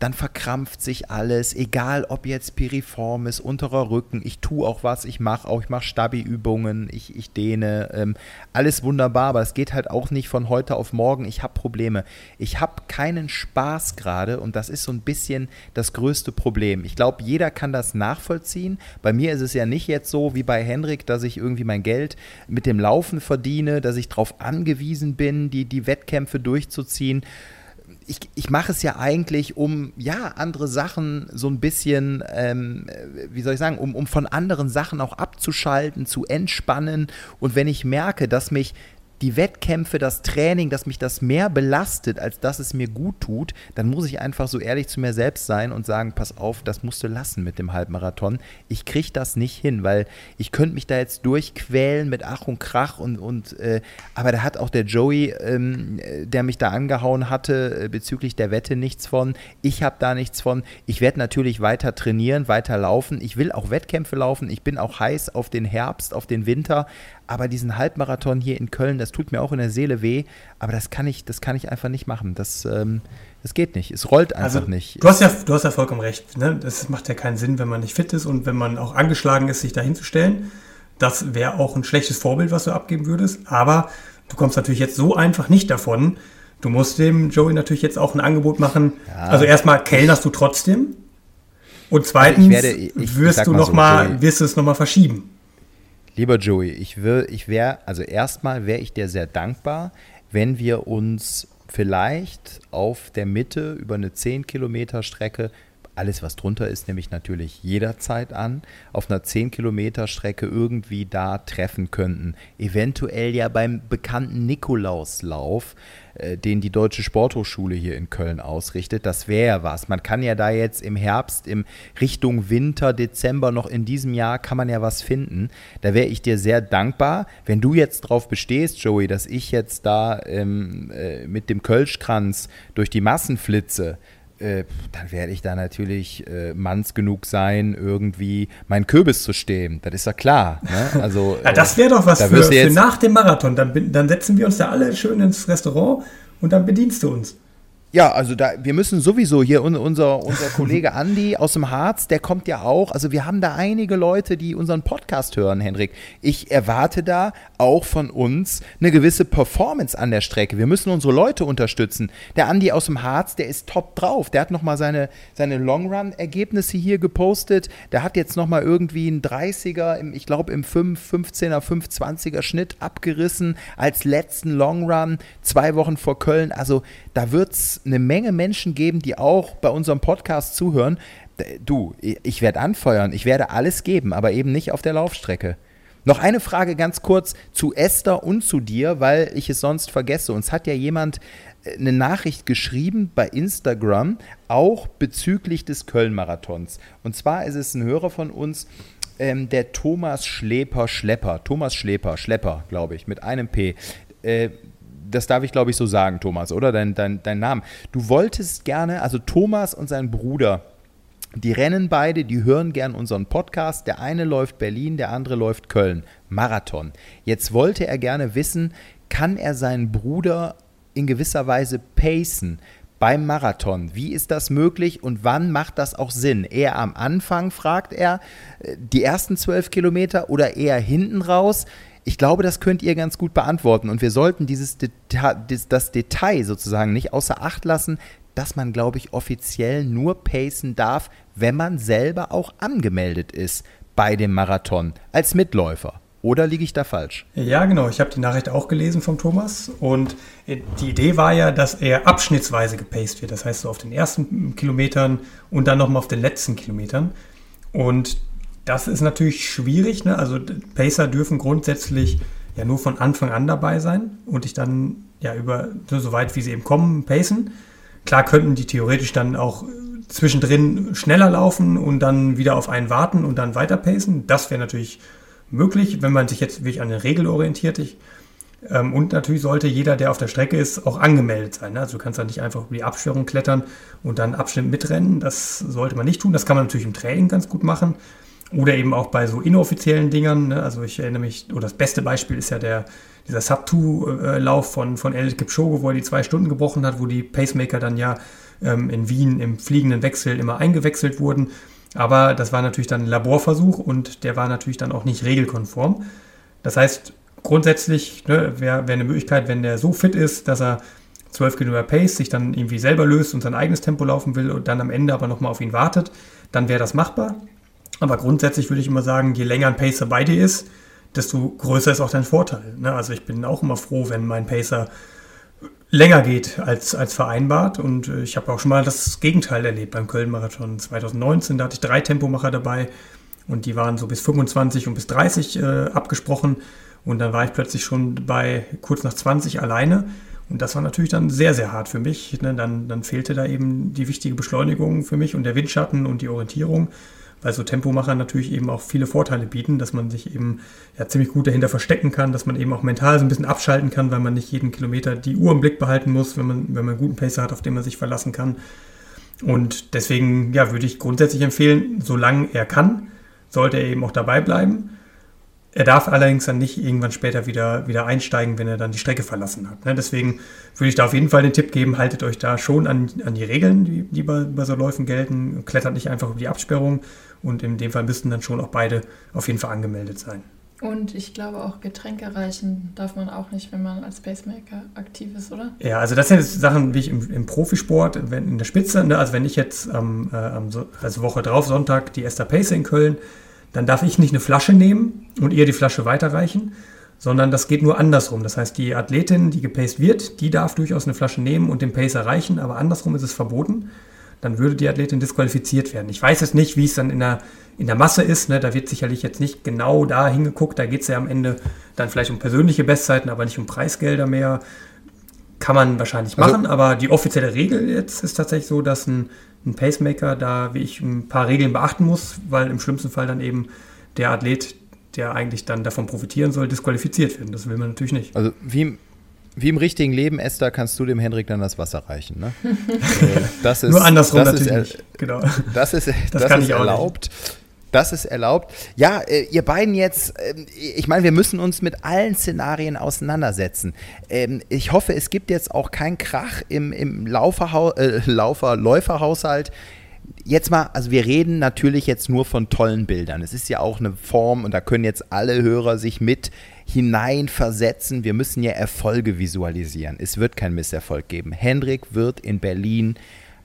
dann verkrampft sich alles, egal ob jetzt Piriformis, unterer Rücken, ich tue auch was, ich mache auch, ich mache Stabi-Übungen, ich, ich dehne, ähm, alles wunderbar, aber es geht halt auch nicht von heute auf morgen, ich habe Probleme. Ich habe keinen Spaß gerade und das ist so ein bisschen das größte Problem. Ich glaube, jeder kann das nachvollziehen. Bei mir ist es ja nicht jetzt so wie bei Henrik, dass ich irgendwie mein Geld mit dem Laufen verdiene, dass ich darauf angewiesen bin, die, die Wettkämpfe durchzuziehen ich, ich mache es ja eigentlich, um ja andere Sachen so ein bisschen, ähm, wie soll ich sagen, um, um von anderen Sachen auch abzuschalten, zu entspannen. Und wenn ich merke, dass mich die Wettkämpfe, das Training, dass mich das mehr belastet, als dass es mir gut tut, dann muss ich einfach so ehrlich zu mir selbst sein und sagen, pass auf, das musst du lassen mit dem Halbmarathon. Ich kriege das nicht hin, weil ich könnte mich da jetzt durchquälen mit Ach und Krach und, und äh, aber da hat auch der Joey, ähm, der mich da angehauen hatte, äh, bezüglich der Wette nichts von. Ich habe da nichts von. Ich werde natürlich weiter trainieren, weiter laufen. Ich will auch Wettkämpfe laufen. Ich bin auch heiß auf den Herbst, auf den Winter. Aber diesen Halbmarathon hier in Köln, das tut mir auch in der Seele weh. Aber das kann ich, das kann ich einfach nicht machen. Das, ähm, das geht nicht. Es rollt einfach also, nicht. Du hast ja, du hast ja vollkommen recht. Ne? Das macht ja keinen Sinn, wenn man nicht fit ist und wenn man auch angeschlagen ist, sich da hinzustellen. Das wäre auch ein schlechtes Vorbild, was du abgeben würdest. Aber du kommst natürlich jetzt so einfach nicht davon. Du musst dem Joey natürlich jetzt auch ein Angebot machen. Ja. Also erstmal kellnerst du trotzdem. Und zweitens also ich werde, ich, wirst ich du noch so, mal, wirst du es nochmal verschieben. Lieber Joey, ich, ich wäre, also erstmal wäre ich dir sehr dankbar, wenn wir uns vielleicht auf der Mitte über eine 10 Kilometer Strecke alles, was drunter ist, nehme ich natürlich jederzeit an, auf einer 10 Kilometer Strecke irgendwie da treffen könnten. Eventuell ja beim bekannten Nikolauslauf, äh, den die Deutsche Sporthochschule hier in Köln ausrichtet. Das wäre ja was. Man kann ja da jetzt im Herbst, im Richtung Winter, Dezember noch in diesem Jahr, kann man ja was finden. Da wäre ich dir sehr dankbar, wenn du jetzt drauf bestehst, Joey, dass ich jetzt da ähm, äh, mit dem Kölschkranz durch die Massen flitze äh, dann werde ich da natürlich äh, manns genug sein, irgendwie meinen Kürbis zu stehen. Das ist ja klar. Ne? Also, ja, das wäre doch was da für, für, nach dem Marathon. Dann, dann setzen wir uns da alle schön ins Restaurant und dann bedienst du uns. Ja, also da, wir müssen sowieso hier unser, unser Kollege Andi aus dem Harz, der kommt ja auch. Also wir haben da einige Leute, die unseren Podcast hören, Henrik. Ich erwarte da auch von uns eine gewisse Performance an der Strecke. Wir müssen unsere Leute unterstützen. Der Andi aus dem Harz, der ist top drauf. Der hat nochmal seine, seine Long-Run-Ergebnisse hier gepostet. Der hat jetzt nochmal irgendwie einen 30er, im, ich glaube im 5, 15er, 520er Schnitt abgerissen als letzten Long-Run, zwei Wochen vor Köln. Also da wird es eine Menge Menschen geben, die auch bei unserem Podcast zuhören. Du, ich werde anfeuern, ich werde alles geben, aber eben nicht auf der Laufstrecke. Noch eine Frage ganz kurz zu Esther und zu dir, weil ich es sonst vergesse. Uns hat ja jemand äh, eine Nachricht geschrieben bei Instagram, auch bezüglich des Köln-Marathons. Und zwar ist es ein Hörer von uns, ähm, der Thomas Schleper Schlepper. Thomas Schleper Schlepper, glaube ich, mit einem P. Äh, das darf ich glaube ich so sagen, Thomas, oder? Dein, dein, dein Name. Du wolltest gerne, also Thomas und sein Bruder, die rennen beide, die hören gern unseren Podcast. Der eine läuft Berlin, der andere läuft Köln. Marathon. Jetzt wollte er gerne wissen, kann er seinen Bruder in gewisser Weise pacen beim Marathon? Wie ist das möglich und wann macht das auch Sinn? Eher am Anfang, fragt er, äh, die ersten zwölf Kilometer oder eher hinten raus? Ich glaube, das könnt ihr ganz gut beantworten und wir sollten dieses Deta das Detail sozusagen nicht außer Acht lassen, dass man, glaube ich, offiziell nur pacen darf, wenn man selber auch angemeldet ist bei dem Marathon als Mitläufer. Oder liege ich da falsch? Ja, genau. Ich habe die Nachricht auch gelesen vom Thomas. Und die Idee war ja, dass er abschnittsweise gepaced wird. Das heißt, so auf den ersten Kilometern und dann nochmal auf den letzten Kilometern. Und das ist natürlich schwierig. Ne? Also Pacer dürfen grundsätzlich ja nur von Anfang an dabei sein und dich dann ja über so weit wie sie eben kommen pacen. Klar könnten die theoretisch dann auch zwischendrin schneller laufen und dann wieder auf einen warten und dann weiter pacen. Das wäre natürlich möglich, wenn man sich jetzt wirklich an eine Regel orientiert. Ähm, und natürlich sollte jeder, der auf der Strecke ist, auch angemeldet sein. Ne? Also du kannst dann nicht einfach über die Absperrung klettern und dann Abschnitt mitrennen. Das sollte man nicht tun. Das kann man natürlich im Training ganz gut machen. Oder eben auch bei so inoffiziellen Dingern. Ne? Also ich erinnere mich, oder das beste Beispiel ist ja der, dieser Sub-2-Lauf von, von El Kipchoge, wo er die zwei Stunden gebrochen hat, wo die Pacemaker dann ja ähm, in Wien im fliegenden Wechsel immer eingewechselt wurden. Aber das war natürlich dann ein Laborversuch und der war natürlich dann auch nicht regelkonform. Das heißt, grundsätzlich ne, wäre wär eine Möglichkeit, wenn der so fit ist, dass er 12 Kilometer Pace sich dann irgendwie selber löst und sein eigenes Tempo laufen will und dann am Ende aber nochmal auf ihn wartet, dann wäre das machbar. Aber grundsätzlich würde ich immer sagen, je länger ein Pacer bei dir ist, desto größer ist auch dein Vorteil. Ne? Also ich bin auch immer froh, wenn mein Pacer länger geht als, als vereinbart. Und äh, ich habe auch schon mal das Gegenteil erlebt beim Köln-Marathon 2019. Da hatte ich drei Tempomacher dabei und die waren so bis 25 und bis 30 äh, abgesprochen. Und dann war ich plötzlich schon bei kurz nach 20 alleine. Und das war natürlich dann sehr, sehr hart für mich. Ne? Dann, dann fehlte da eben die wichtige Beschleunigung für mich und der Windschatten und die Orientierung weil so Tempomacher natürlich eben auch viele Vorteile bieten, dass man sich eben ja ziemlich gut dahinter verstecken kann, dass man eben auch mental so ein bisschen abschalten kann, weil man nicht jeden Kilometer die Uhr im Blick behalten muss, wenn man, wenn man einen guten Pacer hat, auf den man sich verlassen kann. Und deswegen ja, würde ich grundsätzlich empfehlen, solange er kann, sollte er eben auch dabei bleiben. Er darf allerdings dann nicht irgendwann später wieder, wieder einsteigen, wenn er dann die Strecke verlassen hat. Ne? Deswegen würde ich da auf jeden Fall den Tipp geben, haltet euch da schon an, an die Regeln, die, die bei, bei so Läufen gelten. Klettert nicht einfach über die Absperrung und in dem Fall müssten dann schon auch beide auf jeden Fall angemeldet sein. Und ich glaube auch Getränke reichen darf man auch nicht, wenn man als Pacemaker aktiv ist, oder? Ja, also das sind jetzt Sachen wie ich im, im Profisport, wenn in der Spitze, ne, also wenn ich jetzt ähm, äh, also Woche drauf, Sonntag, die Esther Pace in Köln, dann darf ich nicht eine Flasche nehmen und ihr die Flasche weiterreichen, sondern das geht nur andersrum. Das heißt, die Athletin, die gepaced wird, die darf durchaus eine Flasche nehmen und den Pacer reichen, aber andersrum ist es verboten dann würde die Athletin disqualifiziert werden. Ich weiß jetzt nicht, wie es dann in der, in der Masse ist. Ne? Da wird sicherlich jetzt nicht genau da hingeguckt. Da geht es ja am Ende dann vielleicht um persönliche Bestzeiten, aber nicht um Preisgelder mehr. Kann man wahrscheinlich also, machen, aber die offizielle Regel jetzt ist tatsächlich so, dass ein, ein Pacemaker da, wie ich, ein paar Regeln beachten muss, weil im schlimmsten Fall dann eben der Athlet, der eigentlich dann davon profitieren soll, disqualifiziert wird. Das will man natürlich nicht. Also wie wie im richtigen Leben, Esther, kannst du dem Hendrik dann das Wasser reichen. Ne? das ist, Nur andersrum das natürlich. Ist, genau. Das ist, das, das ist erlaubt. Das ist erlaubt. Ja, äh, ihr beiden jetzt, äh, ich meine, wir müssen uns mit allen Szenarien auseinandersetzen. Ähm, ich hoffe, es gibt jetzt auch keinen Krach im, im Lauferhau äh, Laufer Läuferhaushalt. Jetzt mal, also wir reden natürlich jetzt nur von tollen Bildern. Es ist ja auch eine Form und da können jetzt alle Hörer sich mit hineinversetzen. Wir müssen ja Erfolge visualisieren. Es wird kein Misserfolg geben. Hendrik wird in Berlin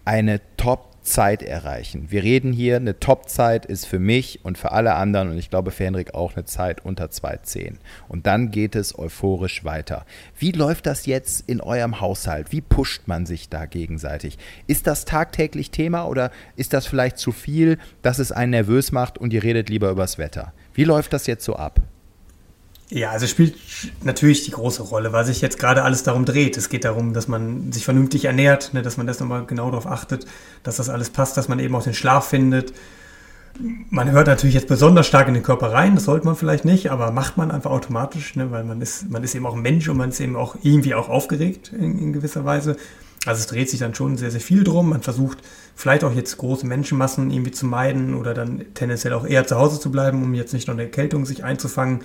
eine Top Zeit erreichen. Wir reden hier, eine Top-Zeit ist für mich und für alle anderen und ich glaube für Hendrik auch eine Zeit unter 2,10. Und dann geht es euphorisch weiter. Wie läuft das jetzt in eurem Haushalt? Wie pusht man sich da gegenseitig? Ist das tagtäglich Thema oder ist das vielleicht zu viel, dass es einen nervös macht und ihr redet lieber übers Wetter? Wie läuft das jetzt so ab? Ja, also spielt natürlich die große Rolle, weil sich jetzt gerade alles darum dreht. Es geht darum, dass man sich vernünftig ernährt, ne, dass man das nochmal genau darauf achtet, dass das alles passt, dass man eben auch den Schlaf findet. Man hört natürlich jetzt besonders stark in den Körper rein, das sollte man vielleicht nicht, aber macht man einfach automatisch, ne, weil man ist, man ist eben auch ein Mensch und man ist eben auch irgendwie auch aufgeregt in, in gewisser Weise. Also es dreht sich dann schon sehr, sehr viel drum. Man versucht vielleicht auch jetzt große Menschenmassen irgendwie zu meiden oder dann tendenziell auch eher zu Hause zu bleiben, um jetzt nicht noch eine Erkältung sich einzufangen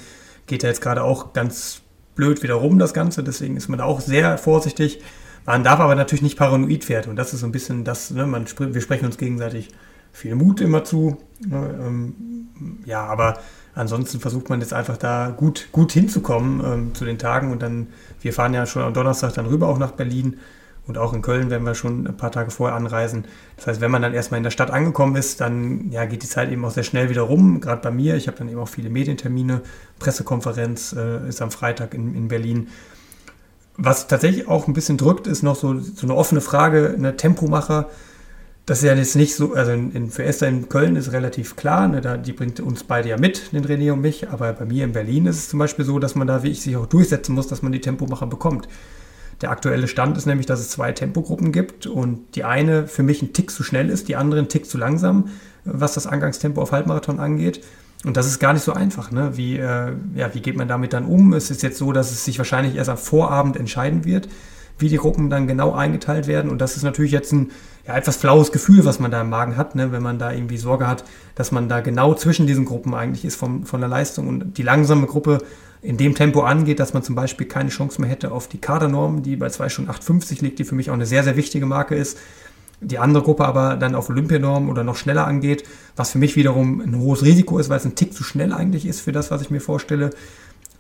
geht ja jetzt gerade auch ganz blöd wieder rum, das Ganze. Deswegen ist man da auch sehr vorsichtig. Man darf aber natürlich nicht paranoid werden. Und das ist so ein bisschen das, ne, man, wir sprechen uns gegenseitig viel Mut immer zu. Ne, ähm, ja, aber ansonsten versucht man jetzt einfach da gut, gut hinzukommen ähm, zu den Tagen. Und dann, wir fahren ja schon am Donnerstag dann rüber auch nach Berlin. Und auch in Köln werden wir schon ein paar Tage vorher anreisen. Das heißt, wenn man dann erstmal in der Stadt angekommen ist, dann ja, geht die Zeit eben auch sehr schnell wieder rum. Gerade bei mir, ich habe dann eben auch viele Medientermine. Pressekonferenz äh, ist am Freitag in, in Berlin. Was tatsächlich auch ein bisschen drückt, ist noch so, so eine offene Frage, eine Tempomacher. Das ist ja jetzt nicht so, also in, in, für Esther in Köln ist relativ klar, ne, da, die bringt uns beide ja mit, den René und mich, aber bei mir in Berlin ist es zum Beispiel so, dass man da, wie ich, sich auch durchsetzen muss, dass man die Tempomacher bekommt. Der aktuelle Stand ist nämlich, dass es zwei Tempogruppen gibt und die eine für mich ein Tick zu schnell ist, die andere ein Tick zu langsam, was das Angangstempo auf Halbmarathon angeht. Und das ist gar nicht so einfach. Ne? Wie, äh, ja, wie geht man damit dann um? Es ist jetzt so, dass es sich wahrscheinlich erst am Vorabend entscheiden wird, wie die Gruppen dann genau eingeteilt werden. Und das ist natürlich jetzt ein ja, etwas flaues Gefühl, was man da im Magen hat, ne? wenn man da irgendwie Sorge hat, dass man da genau zwischen diesen Gruppen eigentlich ist vom, von der Leistung. Und die langsame Gruppe in dem Tempo angeht, dass man zum Beispiel keine Chance mehr hätte auf die Kadernorm, die bei 2 Stunden 8,50 liegt, die für mich auch eine sehr, sehr wichtige Marke ist. Die andere Gruppe aber dann auf Olympianorm oder noch schneller angeht, was für mich wiederum ein hohes Risiko ist, weil es ein Tick zu schnell eigentlich ist für das, was ich mir vorstelle.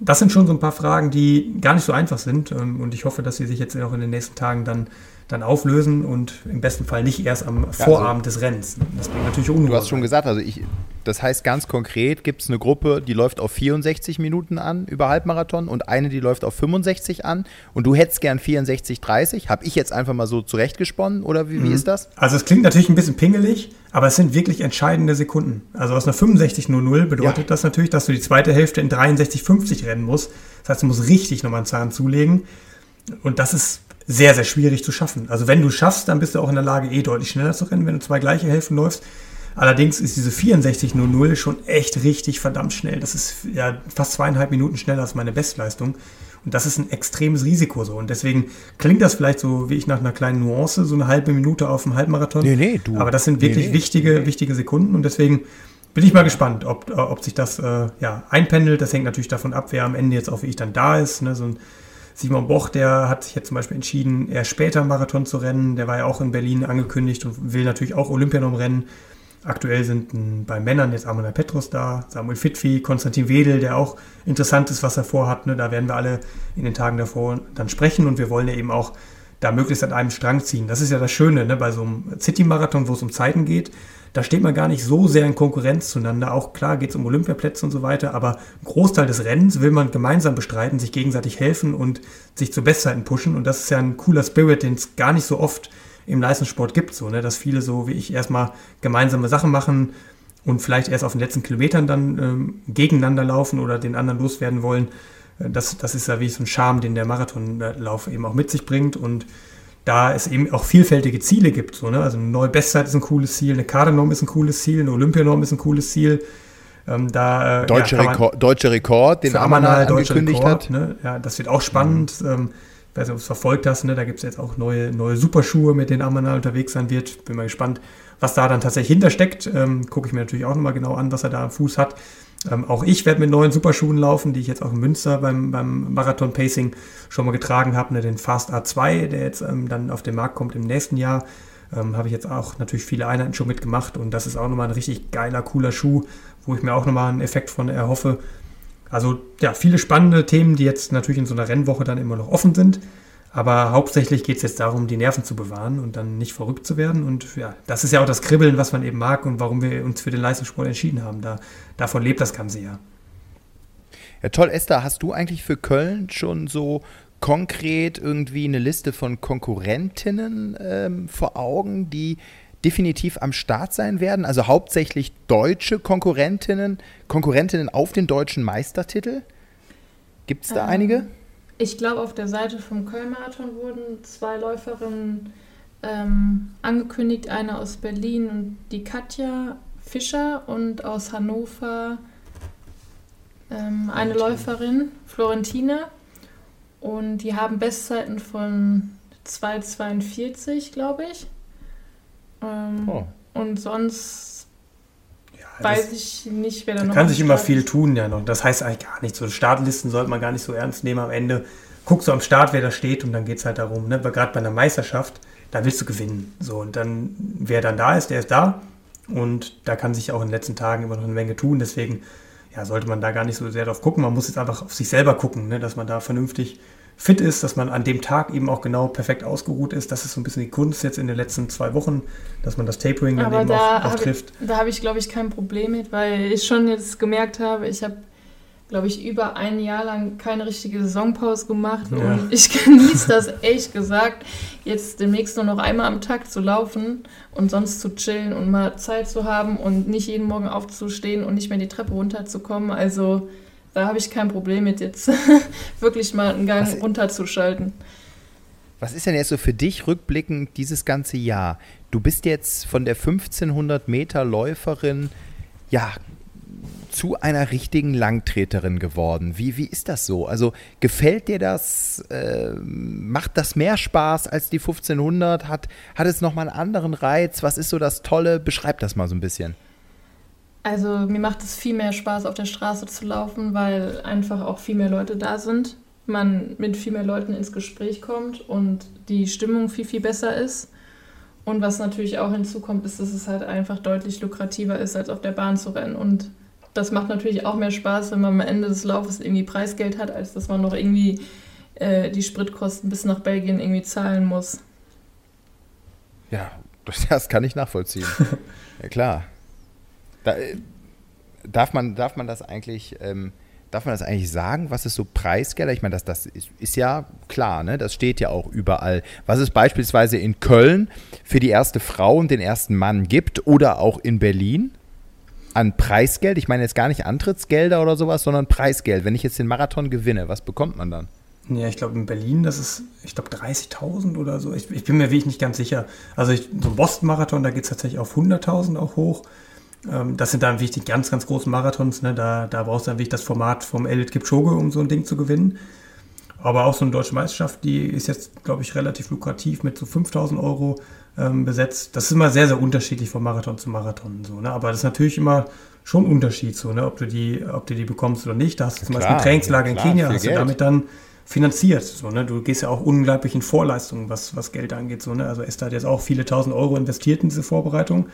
Das sind schon so ein paar Fragen, die gar nicht so einfach sind ähm, und ich hoffe, dass sie sich jetzt auch in den nächsten Tagen dann dann auflösen und im besten Fall nicht erst am also Vorabend also, des Rennens. Das bringt natürlich Unruhe. Du hast schon gesagt, also ich, das heißt ganz konkret, gibt es eine Gruppe, die läuft auf 64 Minuten an über Halbmarathon und eine, die läuft auf 65 an und du hättest gern 64, 30. Habe ich jetzt einfach mal so zurechtgesponnen oder wie, mhm. wie ist das? Also es klingt natürlich ein bisschen pingelig, aber es sind wirklich entscheidende Sekunden. Also aus einer 65.00 bedeutet ja. das natürlich, dass du die zweite Hälfte in 63,50 rennen musst. Das heißt, du musst richtig nochmal einen Zahn zulegen. Und das ist sehr, sehr schwierig zu schaffen. Also wenn du schaffst, dann bist du auch in der Lage, eh deutlich schneller zu rennen, wenn du zwei gleiche Hälften läufst. Allerdings ist diese 64.00 schon echt richtig verdammt schnell. Das ist ja fast zweieinhalb Minuten schneller als meine Bestleistung. Und das ist ein extremes Risiko so. Und deswegen klingt das vielleicht so, wie ich nach einer kleinen Nuance, so eine halbe Minute auf dem Halbmarathon. Nee, nee, du. Aber das sind wirklich nee, nee. wichtige, wichtige Sekunden. Und deswegen bin ich mal gespannt, ob, ob sich das äh, ja, einpendelt. Das hängt natürlich davon ab, wer am Ende jetzt auch wie ich dann da ist. Ne? So ein Simon Boch, der hat sich jetzt zum Beispiel entschieden, eher später Marathon zu rennen. Der war ja auch in Berlin angekündigt und will natürlich auch Olympianom rennen. Aktuell sind bei Männern jetzt Amanda Petrus da, Samuel Fitfi, Konstantin Wedel, der auch interessant ist, was er vorhat. Ne? Da werden wir alle in den Tagen davor dann sprechen und wir wollen ja eben auch da möglichst an einem Strang ziehen. Das ist ja das Schöne ne? bei so einem City-Marathon, wo es um Zeiten geht da steht man gar nicht so sehr in Konkurrenz zueinander. Auch klar geht es um Olympiaplätze und so weiter, aber ein Großteil des Rennens will man gemeinsam bestreiten, sich gegenseitig helfen und sich zu Bestzeiten pushen. Und das ist ja ein cooler Spirit, den es gar nicht so oft im Leistungssport gibt, so, ne? dass viele so wie ich erstmal gemeinsame Sachen machen und vielleicht erst auf den letzten Kilometern dann ähm, gegeneinander laufen oder den anderen loswerden wollen. Äh, das, das ist ja wie so ein Charme, den der Marathonlauf eben auch mit sich bringt und da es eben auch vielfältige Ziele gibt. So, ne? Also eine neue Bestzeit ist ein cooles Ziel, eine Kadernorm ist ein cooles Ziel, eine Olympianorm ist ein cooles Ziel. Ähm, da, äh, deutsche, ja, Rekord, deutsche Rekord, den Amanal angekündigt Rekord, hat. Ne? Ja, das wird auch spannend. Mhm. Ähm, Ich weiß nicht, ob du es verfolgt hast, ne? da gibt es jetzt auch neue, neue Superschuhe, mit denen Ammann unterwegs sein wird. Bin mal gespannt, was da dann tatsächlich hintersteckt. Ähm, Gucke ich mir natürlich auch nochmal genau an, was er da am Fuß hat. Ähm, auch ich werde mit neuen Superschuhen laufen, die ich jetzt auch in Münster beim, beim Marathon Pacing schon mal getragen habe. Ne? Den Fast A2, der jetzt ähm, dann auf den Markt kommt im nächsten Jahr. Ähm, habe ich jetzt auch natürlich viele Einheiten schon mitgemacht und das ist auch nochmal ein richtig geiler, cooler Schuh, wo ich mir auch nochmal einen Effekt von erhoffe. Also ja, viele spannende Themen, die jetzt natürlich in so einer Rennwoche dann immer noch offen sind. Aber hauptsächlich geht es jetzt darum, die Nerven zu bewahren und dann nicht verrückt zu werden. Und ja, das ist ja auch das Kribbeln, was man eben mag und warum wir uns für den Leistungssport entschieden haben. Da, davon lebt das Ganze ja. Ja, toll, Esther, hast du eigentlich für Köln schon so konkret irgendwie eine Liste von Konkurrentinnen ähm, vor Augen, die definitiv am Start sein werden? Also hauptsächlich deutsche Konkurrentinnen, Konkurrentinnen auf den deutschen Meistertitel? Gibt es da ähm, einige? Ich glaube, auf der Seite vom Köln-Marathon wurden zwei Läuferinnen ähm, angekündigt, eine aus Berlin und die Katja Fischer und aus Hannover ähm, eine Läuferin, Florentine. Und die haben Bestzeiten von 2,42, glaube ich. Ähm, oh. Und sonst weiß ich nicht, wer da, noch. kann sich immer viel tun, ja noch. Das heißt eigentlich gar nicht so. Startlisten sollte man gar nicht so ernst nehmen. Am Ende guckst du am Start, wer da steht, und dann geht es halt darum, ne? gerade bei einer Meisterschaft, da willst du gewinnen. So, und dann, wer dann da ist, der ist da. Und da kann sich auch in den letzten Tagen immer noch eine Menge tun. Deswegen ja, sollte man da gar nicht so sehr drauf gucken. Man muss jetzt einfach auf sich selber gucken, ne? dass man da vernünftig fit ist, dass man an dem Tag eben auch genau perfekt ausgeruht ist. Das ist so ein bisschen die Kunst jetzt in den letzten zwei Wochen, dass man das Tapering dann Aber eben da auch, auch trifft. Ich, da habe ich, glaube ich, kein Problem mit, weil ich schon jetzt gemerkt habe, ich habe, glaube ich, über ein Jahr lang keine richtige Saisonpause gemacht ja. und ich genieße das echt gesagt, jetzt demnächst nur noch einmal am Tag zu laufen und sonst zu chillen und mal Zeit zu haben und nicht jeden Morgen aufzustehen und nicht mehr die Treppe runterzukommen. Also da habe ich kein Problem mit jetzt wirklich mal einen Gang was, runterzuschalten. Was ist denn jetzt so für dich rückblickend dieses ganze Jahr? Du bist jetzt von der 1500 Meter Läuferin ja zu einer richtigen Langtreterin geworden. Wie, wie ist das so? Also gefällt dir das? Äh, macht das mehr Spaß als die 1500? Hat, hat es nochmal einen anderen Reiz? Was ist so das Tolle? Beschreib das mal so ein bisschen. Also mir macht es viel mehr Spaß, auf der Straße zu laufen, weil einfach auch viel mehr Leute da sind. Man mit viel mehr Leuten ins Gespräch kommt und die Stimmung viel, viel besser ist. Und was natürlich auch hinzukommt, ist, dass es halt einfach deutlich lukrativer ist, als auf der Bahn zu rennen. Und das macht natürlich auch mehr Spaß, wenn man am Ende des Laufes irgendwie Preisgeld hat, als dass man noch irgendwie äh, die Spritkosten bis nach Belgien irgendwie zahlen muss. Ja, das kann ich nachvollziehen. ja, klar. Da, äh, darf, man, darf man das eigentlich. Ähm, Darf man das eigentlich sagen? Was ist so Preisgelder? Ich meine, das, das ist, ist, ja klar, ne? das steht ja auch überall. Was es beispielsweise in Köln für die erste Frau und den ersten Mann gibt oder auch in Berlin an Preisgeld. Ich meine jetzt gar nicht Antrittsgelder oder sowas, sondern Preisgeld. Wenn ich jetzt den Marathon gewinne, was bekommt man dann? Ja, ich glaube in Berlin, das ist, ich glaube 30.000 oder so. Ich, ich, bin mir wirklich nicht ganz sicher. Also ich, so ein Boston-Marathon, da geht es tatsächlich auf 100.000 auch hoch. Ähm, das sind dann wichtig ganz, ganz große Marathons. Ne? Da, da brauchst du dann wirklich das Format vom Elliot Kipchoge, um so ein Ding zu gewinnen. Aber auch so eine deutsche Meisterschaft, die ist jetzt, glaube ich, relativ lukrativ mit so 5000 Euro ähm, besetzt. Das ist immer sehr, sehr unterschiedlich von Marathon zu Marathon. So, ne? Aber das ist natürlich immer schon ein Unterschied, so, ne? ob, du die, ob du die bekommst oder nicht. Da hast du zum klar, Beispiel ein Trainingslager ja, in Kenia, hast Geld. du damit dann finanziert. So, ne? Du gehst ja auch unglaublich in Vorleistungen, was, was Geld angeht. So, ne? Also Esther hat jetzt auch viele tausend Euro investiert in diese Vorbereitung.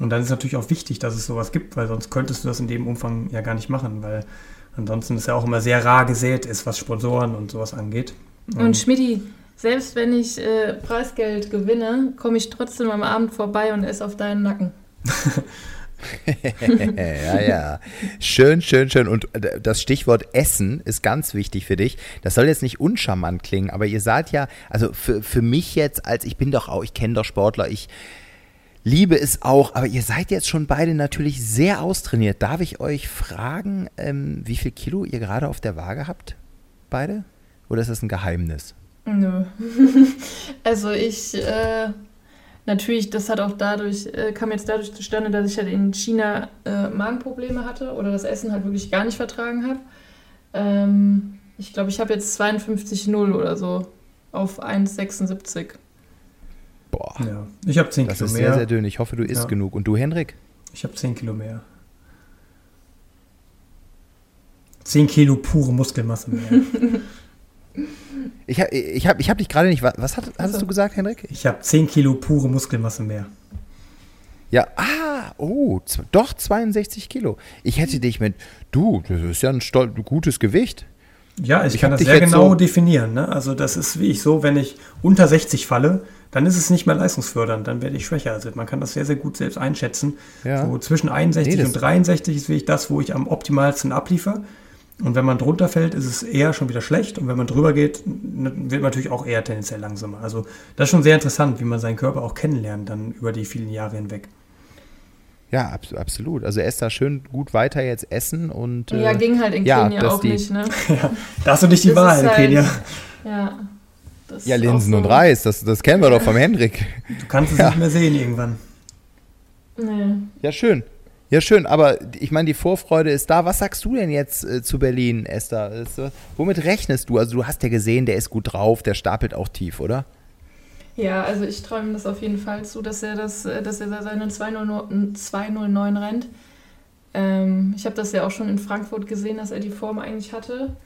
Und dann ist natürlich auch wichtig, dass es sowas gibt, weil sonst könntest du das in dem Umfang ja gar nicht machen, weil ansonsten ist ja auch immer sehr rar gesät ist, was Sponsoren und sowas angeht. Und, und Schmidti, selbst wenn ich äh, Preisgeld gewinne, komme ich trotzdem am Abend vorbei und esse auf deinen Nacken. ja, ja. Schön, schön, schön. Und äh, das Stichwort Essen ist ganz wichtig für dich. Das soll jetzt nicht uncharmant klingen, aber ihr seid ja, also für, für mich jetzt, als ich bin doch auch, ich kenne doch Sportler, ich liebe es auch, aber ihr seid jetzt schon beide natürlich sehr austrainiert. Darf ich euch fragen, ähm, wie viel Kilo ihr gerade auf der Waage habt? Beide? Oder ist das ein Geheimnis? Nö. also ich, äh, natürlich, das hat auch dadurch, äh, kam jetzt dadurch zustande, dass ich halt in China äh, Magenprobleme hatte oder das Essen halt wirklich gar nicht vertragen habe. Ähm, ich glaube, ich habe jetzt 52,0 oder so auf 1,76. Boah. Ja. Ich habe 10 das Kilo ist mehr. sehr, sehr dünn. Ich hoffe, du isst Ja. genug. Und du, Henrik? Ich habe 10 Kilo mehr. 10 Kilo pure Muskelmasse mehr. Ich habe ich hab, ich hab dich gerade nicht. Was, hat, hattest du gesagt, Henrik? Ich habe 10 Kilo pure Muskelmasse mehr. Ja, ah, oh, doch 62 Kilo. Ich hätte dich mit, du, das ist ja ein stol gutes Gewicht. Ja, ich, Ich kann das sehr genau so- definieren. Ne? Also das ist wie ich so, wenn ich unter 60 falle, dann ist es nicht mehr leistungsfördernd, dann werde ich schwächer. Also man kann das sehr, sehr gut selbst einschätzen. Ja. So zwischen 61 Nee, und 63 ist wirklich das, wo ich am optimalsten abliefer. Und wenn man drunter fällt, ist es eher schon wieder schlecht. Und wenn man drüber geht, wird man natürlich auch eher tendenziell langsamer. Also das ist schon sehr interessant, wie man seinen Körper auch kennenlernt dann über die vielen Jahre hinweg. Ja, abs absolut. Also Esther, schön gut weiter jetzt essen und. Ja, äh, ging halt in ja, Kenia dass auch die- nicht, ne? Da hast du nicht die Das Wahl, ist halt- Kenia. Ja. Das Ja, Linsen auch und so- Reis, das, das kennen wir doch vom Hendrik. Du kannst es Ja. nicht mehr sehen irgendwann. Nee. Ja, schön. Ja, schön, aber ich meine, die Vorfreude ist da. Was sagst du denn jetzt äh, zu Berlin, Esther? Ist, äh, womit rechnest du? Also, du hast ja gesehen, der ist gut drauf, der stapelt auch tief, oder? Ja, also ich träume das auf jeden Fall zu, dass er, das, äh, dass er da seine 209 209 rennt. Ähm, ich habe das ja auch schon in Frankfurt gesehen, dass er die Form eigentlich hatte.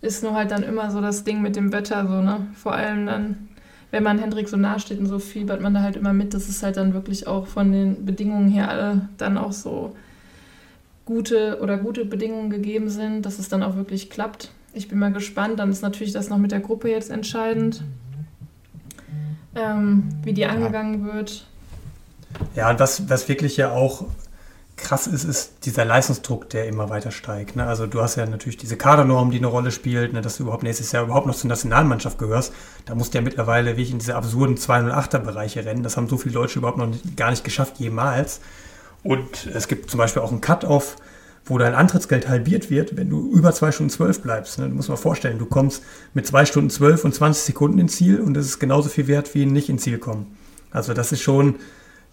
Ist nur halt dann immer so das Ding mit dem Wetter, so, ne? Vor allem dann, wenn man Hendrik so nahe steht und so fiebert man da halt immer mit. Das ist halt dann wirklich auch von den Bedingungen her alle dann auch so gute oder gute Bedingungen gegeben sind, dass es dann auch wirklich klappt. Ich bin mal gespannt. Dann ist natürlich das noch mit der Gruppe jetzt entscheidend ähm, wie die angegangen wird. Ja, und was, was wirklich ja auch krass ist, ist dieser Leistungsdruck, der immer weiter steigt. Ne? Also du hast ja natürlich diese Kadernorm, die eine Rolle spielt, ne? dass du überhaupt nächstes Jahr überhaupt noch zur Nationalmannschaft gehörst. Da musst du ja mittlerweile wirklich in diese absurden 208er Bereiche rennen. Das haben so viele Deutsche überhaupt noch nicht, gar nicht geschafft, jemals. Und es gibt zum Beispiel auch einen Cut-Off, wo dein Antrittsgeld halbiert wird, wenn du über 2 Stunden 12 bleibst. Ne? Du musst mal vorstellen, du kommst mit 2 Stunden 12 und 20 Sekunden ins Ziel und das ist genauso viel wert wie nicht ins Ziel kommen. Also das ist schon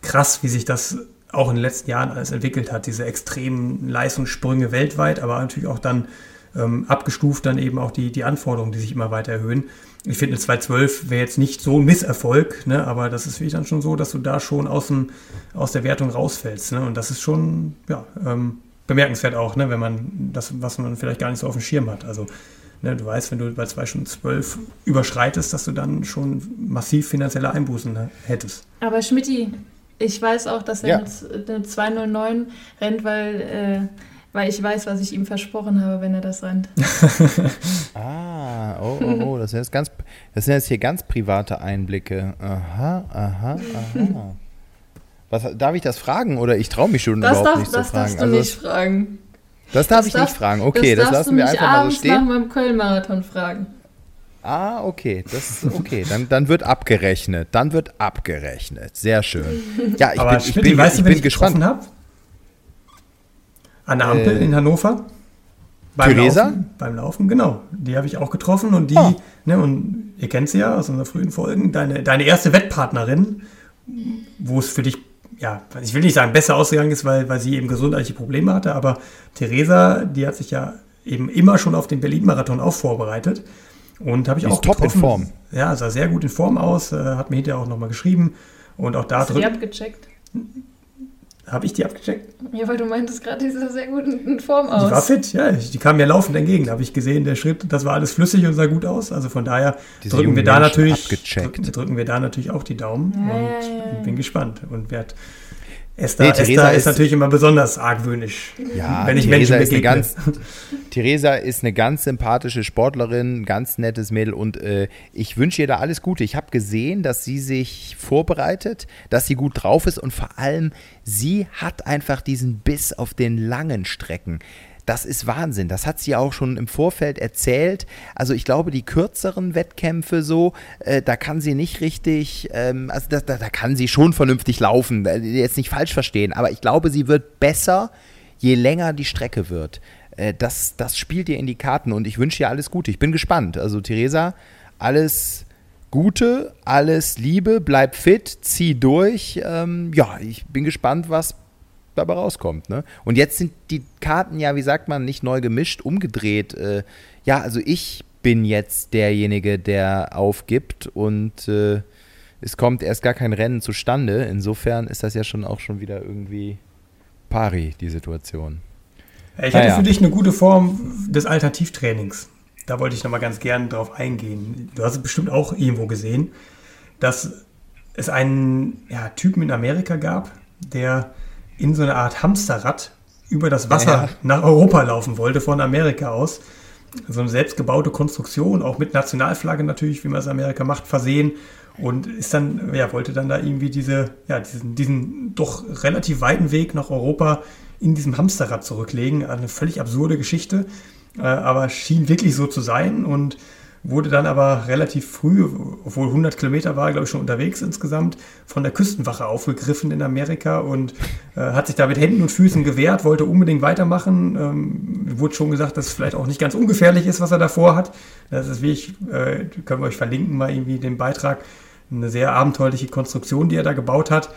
krass, wie sich das auch in den letzten Jahren alles entwickelt hat. Diese extremen Leistungssprünge weltweit, aber natürlich auch dann ähm, abgestuft dann eben auch die, die Anforderungen, die sich immer weiter erhöhen. Ich finde, eine 212 wäre jetzt nicht so ein Misserfolg, ne? aber das ist wirklich dann schon so, dass du da schon aus, dem, aus der Wertung rausfällst. Ne? Und das ist schon ja, ähm, bemerkenswert auch, ne? wenn man das, was man vielleicht gar nicht so auf dem Schirm hat. Also ne, du weißt, wenn du bei 2 Stunden 12 überschreitest, dass du dann schon massiv finanzielle Einbußen hättest. Aber Schmidti, ich weiß auch, dass er Ja. eine, eine 209 rennt, weil, äh, weil ich weiß, was ich ihm versprochen habe, wenn er das rennt. Ah, oh, oh, oh, das sind jetzt ganz, das sind jetzt hier ganz private Einblicke. Aha, aha, aha. Was, darf ich das fragen oder ich traue mich schon Das, überhaupt darf, nicht zu das fragen? darfst du Also, nicht fragen. das darf Das ich darf- nicht fragen. Okay, das, darfst lassen du wir mich einfach mal so abends stehen. nach meinem Köln-Marathon fragen. Ah, okay, das okay. Dann, dann wird abgerechnet. Dann wird abgerechnet. Sehr schön. Ja, ich Aber bin, ich Schmidt, bin, weißt ich du, bin ich gespannt. getroffen habe? An der Ampel Äh, in Hannover. Theresa? Laufen, beim Laufen, genau. Die habe ich auch getroffen und die, Oh. ne, und ihr kennt sie ja aus unseren frühen Folgen, deine, deine erste Wettpartnerin, wo es für dich, ja, ich will nicht sagen besser ausgegangen ist, weil, weil sie eben gesundheitliche Probleme hatte, aber Theresa, die hat sich ja eben immer schon auf den Berlin-Marathon auch vorbereitet. Und habe ich Die auch ist top in getroffen. Form. Ja, sah sehr gut in Form aus, äh, hat mir hinterher auch nochmal geschrieben. Und auch da Hast du die drin. abgecheckt? Habe ich die abgecheckt? Ja, weil du meintest gerade, die sah sehr gut in Form Die war aus. fit, ja. Die kam mir laufend entgegen. Da habe ich gesehen, der Schritt, das war alles flüssig und sah gut aus. Also von daher Diese drücken wir da natürlich, abgecheckt. drücken, drücken wir da natürlich auch die Daumen. Ja, und ja, ja, ja. bin gespannt. Und werd Esther, Nee, Esther ist, ist- natürlich immer besonders argwöhnisch. Ja, wenn ich Theresa Menschen ist eine begegne. ganz, Theresa ist eine ganz sympathische Sportlerin, ganz nettes Mädel und äh, ich wünsche ihr da alles Gute. Ich habe gesehen, dass sie sich vorbereitet, dass sie gut drauf ist und vor allem, sie hat einfach diesen Biss auf den langen Strecken. Das ist Wahnsinn. Das hat sie auch schon im Vorfeld erzählt. Also ich glaube, die kürzeren Wettkämpfe so, äh, da kann sie nicht richtig, ähm, also da, da, da kann sie schon vernünftig laufen. Äh, Jetzt nicht falsch verstehen, aber ich glaube, sie wird besser, je länger die Strecke wird. Äh, das, das spielt ihr in die Karten und ich wünsche ihr alles Gute. Ich bin gespannt. Also Theresa, alles Gute, alles Liebe, bleib fit, zieh durch. Ähm, ja, ich bin gespannt, was dabei rauskommt. Ne? Und jetzt sind die Karten ja, wie sagt man, nicht neu gemischt, umgedreht. Äh, ja, also ich bin jetzt derjenige, der aufgibt und äh, es kommt erst gar kein Rennen zustande. Insofern ist das ja schon auch schon wieder irgendwie pari, die Situation. Ich hätte naja. für dich eine gute Form des Alternativtrainings. Da wollte ich nochmal ganz gerne drauf eingehen. Du hast es bestimmt auch irgendwo gesehen, dass es einen ja, Typen in Amerika gab, der in so eine Art Hamsterrad über das Wasser ja. nach Europa laufen wollte, von Amerika aus. So eine selbstgebaute Konstruktion, auch mit Nationalflagge natürlich, wie man es Amerika macht, versehen. Und ist dann, ja, wollte dann da irgendwie diese, ja, diesen, diesen doch relativ weiten Weg nach Europa in diesem Hamsterrad zurücklegen. Eine völlig absurde Geschichte, äh, aber schien wirklich so zu sein. Und wurde dann aber relativ früh, obwohl 100 Kilometer war, glaube ich, schon unterwegs insgesamt, von der Küstenwache aufgegriffen in Amerika und äh, hat sich da mit Händen und Füßen gewehrt, wollte unbedingt weitermachen. Ähm, wurde schon gesagt, dass es vielleicht auch nicht ganz ungefährlich ist, was er davor hat. Das ist wirklich, äh, können wir euch verlinken, mal irgendwie den Beitrag. Eine sehr abenteuerliche Konstruktion, die er da gebaut hat.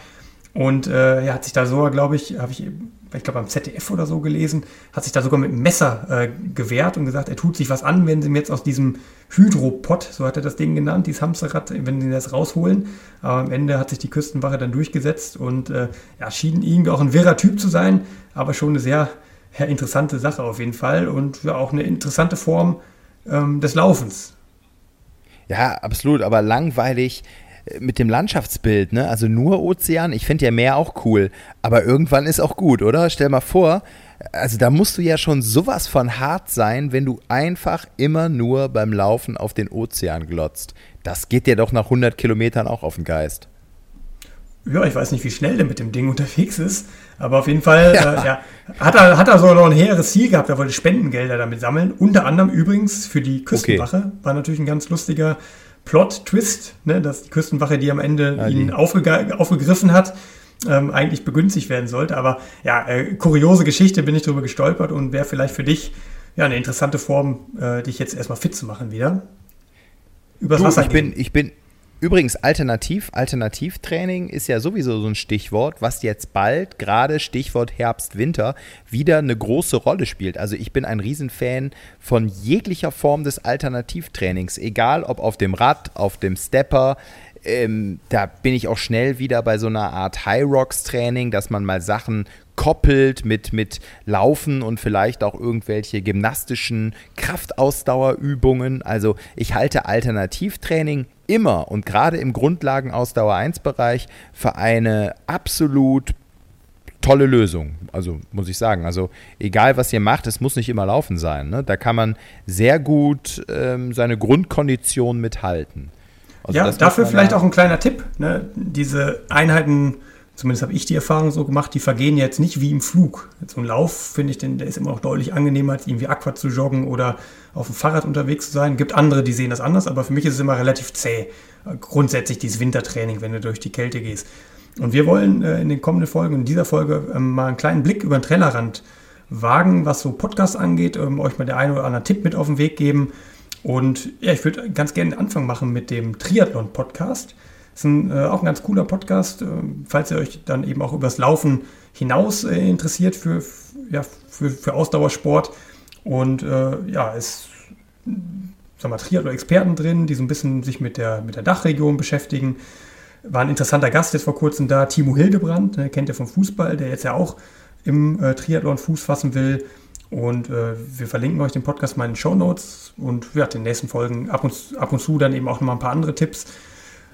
Und äh, er hat sich da so, glaube ich, habe ich ich glaube beim ZDF oder so gelesen, hat sich da sogar mit einem Messer äh, gewehrt und gesagt, er tut sich was an, wenn sie ihm jetzt aus diesem Hydropot, so hat er das Ding genannt, dieses Hamsterrad, wenn sie das rausholen. Aber am Ende hat sich die Küstenwache dann durchgesetzt und äh, ja, schien irgendwie auch ein wirrer Typ zu sein, aber schon eine sehr ja, interessante Sache auf jeden Fall und ja, auch eine interessante Form ähm, des Laufens. Ja, absolut, aber langweilig mit dem Landschaftsbild, ne? Also nur Ozean. Ich finde ja Meer auch cool, aber irgendwann ist auch gut, oder? Stell mal vor, also da musst du ja schon sowas von hart sein, wenn du einfach immer nur beim Laufen auf den Ozean glotzt. Das geht dir doch nach 100 Kilometern auch auf den Geist. Ja, ich weiß nicht, wie schnell der mit dem Ding unterwegs ist, aber auf jeden Fall ja. Äh, ja, hat, er, hat er so noch ein hehres Ziel gehabt. Er wollte Spendengelder damit sammeln. Unter anderem übrigens für die Küstenwache. Okay. War natürlich ein ganz lustiger Plot-Twist, ne, dass die Küstenwache, die am Ende ja, ihn aufge aufgegriffen hat, ähm, eigentlich begünstigt werden sollte. Aber ja, äh, kuriose Geschichte, bin ich darüber gestolpert und wäre vielleicht für dich ja eine interessante Form, äh, dich jetzt erstmal fit zu machen wieder. Übers du, Wasser ich bin, ich bin, Übrigens, Alternativ, Alternativtraining ist ja sowieso so ein Stichwort, was jetzt bald, gerade Stichwort Herbst, Winter, wieder eine große Rolle spielt. Also ich bin ein Riesenfan von jeglicher Form des Alternativtrainings, egal ob auf dem Rad, auf dem Stepper, ähm, da bin ich auch schnell wieder bei so einer Art High Rocks Training, dass man mal Sachen koppelt mit, mit Laufen und vielleicht auch irgendwelche gymnastischen Kraftausdauerübungen. Also ich halte Alternativtraining immer und gerade im Grundlagenausdauer 1 Bereich für eine absolut tolle Lösung. Also muss ich sagen. Also egal was ihr macht, es muss nicht immer laufen sein. Ne? Da kann man sehr gut ähm, seine Grundkondition mithalten. Also ja, dafür vielleicht auch ein kleiner Tipp. Ne? Diese Einheiten zumindest habe ich die Erfahrung so gemacht, die vergehen jetzt nicht wie im Flug. So ein Lauf, finde ich, der ist immer noch deutlich angenehmer, als irgendwie Aqua zu joggen oder auf dem Fahrrad unterwegs zu sein. Es gibt andere, die sehen das anders, aber für mich ist es immer relativ zäh. Grundsätzlich dieses Wintertraining, wenn du durch die Kälte gehst. Und wir wollen äh, in den kommenden Folgen, in dieser Folge, ähm, mal einen kleinen Blick über den Tellerrand wagen, was so Podcasts angeht, ähm, euch mal der eine oder andere Tipp mit auf den Weg geben. Und ja, ich würde ganz gerne den Anfang machen mit dem Triathlon-Podcast. Ist ein, äh, auch ein ganz cooler Podcast, äh, falls ihr euch dann eben auch übers Laufen hinaus äh, interessiert für, ja, für, für Ausdauersport. Und äh, ja, sagen wir, Triathlon-Experten drin, die so ein bisschen sich mit der, mit der Dachregion beschäftigen. War ein interessanter Gast jetzt vor kurzem da, Timo Hildebrand, ne, kennt ihr vom Fußball, der jetzt ja auch im äh, Triathlon Fuß fassen will. Und äh, wir verlinken euch den Podcast mal in den Show Notes und ja, in den nächsten Folgen ab und, ab und zu dann eben auch nochmal ein paar andere Tipps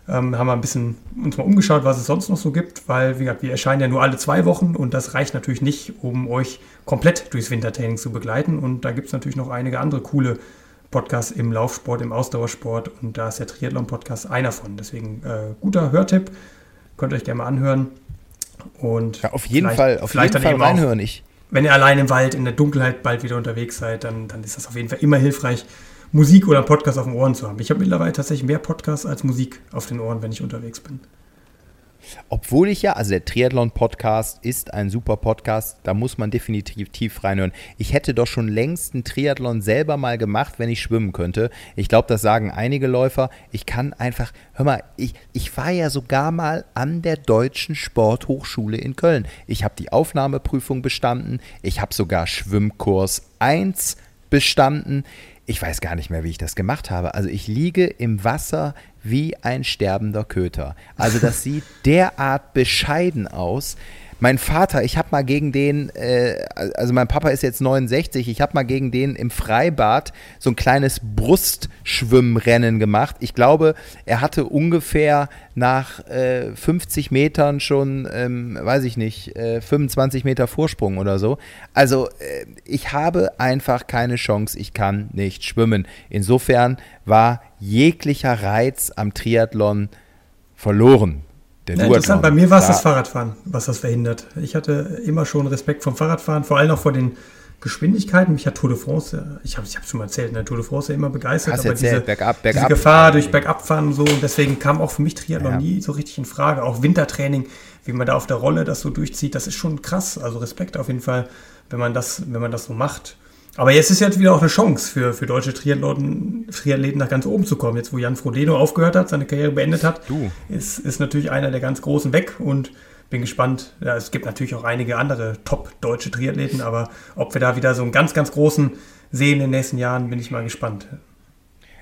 ähm, haben wir ein bisschen uns mal umgeschaut, was es sonst noch so gibt, weil wie gesagt, wir erscheinen ja nur alle zwei Wochen und das reicht natürlich nicht, um euch komplett durchs Wintertraining zu begleiten. Und da gibt es natürlich noch einige andere coole Podcasts im Laufsport, im Ausdauersport und da ist der Triathlon-Podcast einer von. Deswegen äh, guter Hörtipp, könnt ihr euch gerne mal anhören. Und ja, auf jeden Fall, auf jeden Fall reinhören. Ich. Wenn ihr allein im Wald in der Dunkelheit bald wieder unterwegs seid, dann, dann ist das auf jeden Fall immer hilfreich, Musik oder Podcast auf den Ohren zu haben. Ich habe mittlerweile tatsächlich mehr Podcasts als Musik auf den Ohren, wenn ich unterwegs bin. Obwohl ich ja, also der Triathlon-Podcast ist ein super Podcast, da muss man definitiv tief reinhören. Ich hätte doch schon längst einen Triathlon selber mal gemacht, wenn ich schwimmen könnte. Ich glaube, das sagen einige Läufer. Ich kann einfach, hör mal, ich, ich war ja sogar mal an der Deutschen Sporthochschule in Köln. Ich habe die Aufnahmeprüfung bestanden, ich habe sogar Schwimmkurs 1 bestanden. Ich weiß gar nicht mehr, wie ich das gemacht habe. Also ich liege im Wasser wie ein sterbender Köter. Also das sieht derart bescheiden aus. Mein Vater, ich habe mal gegen den, äh, also mein Papa ist jetzt 69, ich habe mal gegen den im Freibad so ein kleines Brustschwimmrennen gemacht. Ich glaube, er hatte ungefähr nach äh, 50 Metern schon, ähm, weiß ich nicht, äh, 25 Meter Vorsprung oder so. Also äh, ich habe einfach keine Chance, ich kann nicht schwimmen. Insofern war jeglicher Reiz am Triathlon verloren. Der ja, interessant, bei mir war es das Fahrradfahren, was das verhindert. Ich hatte immer schon Respekt vom Fahrradfahren, vor allem auch vor den Geschwindigkeiten. Mich hat Tour de France, ich habe es schon mal erzählt, ne, Tour de France immer begeistert. Hast aber erzählt, diese, bergab, bergab. diese Gefahr durch Bergabfahren und so. Und deswegen kam auch für mich Triathlon ja. nie so richtig in Frage. Auch Wintertraining, wie man da auf der Rolle das so durchzieht, das ist schon krass. Also Respekt auf jeden Fall, wenn man das, wenn man das so macht. Aber jetzt ist jetzt wieder auch eine Chance für, für deutsche Triathleten, Triathleten nach ganz oben zu kommen. Jetzt, wo Jan Frodeno aufgehört hat, seine Karriere beendet hat, du. Ist, ist natürlich einer der ganz Großen weg und bin gespannt. Ja, es gibt natürlich auch einige andere top-deutsche Triathleten, aber ob wir da wieder so einen ganz, ganz großen sehen in den nächsten Jahren, bin ich mal gespannt.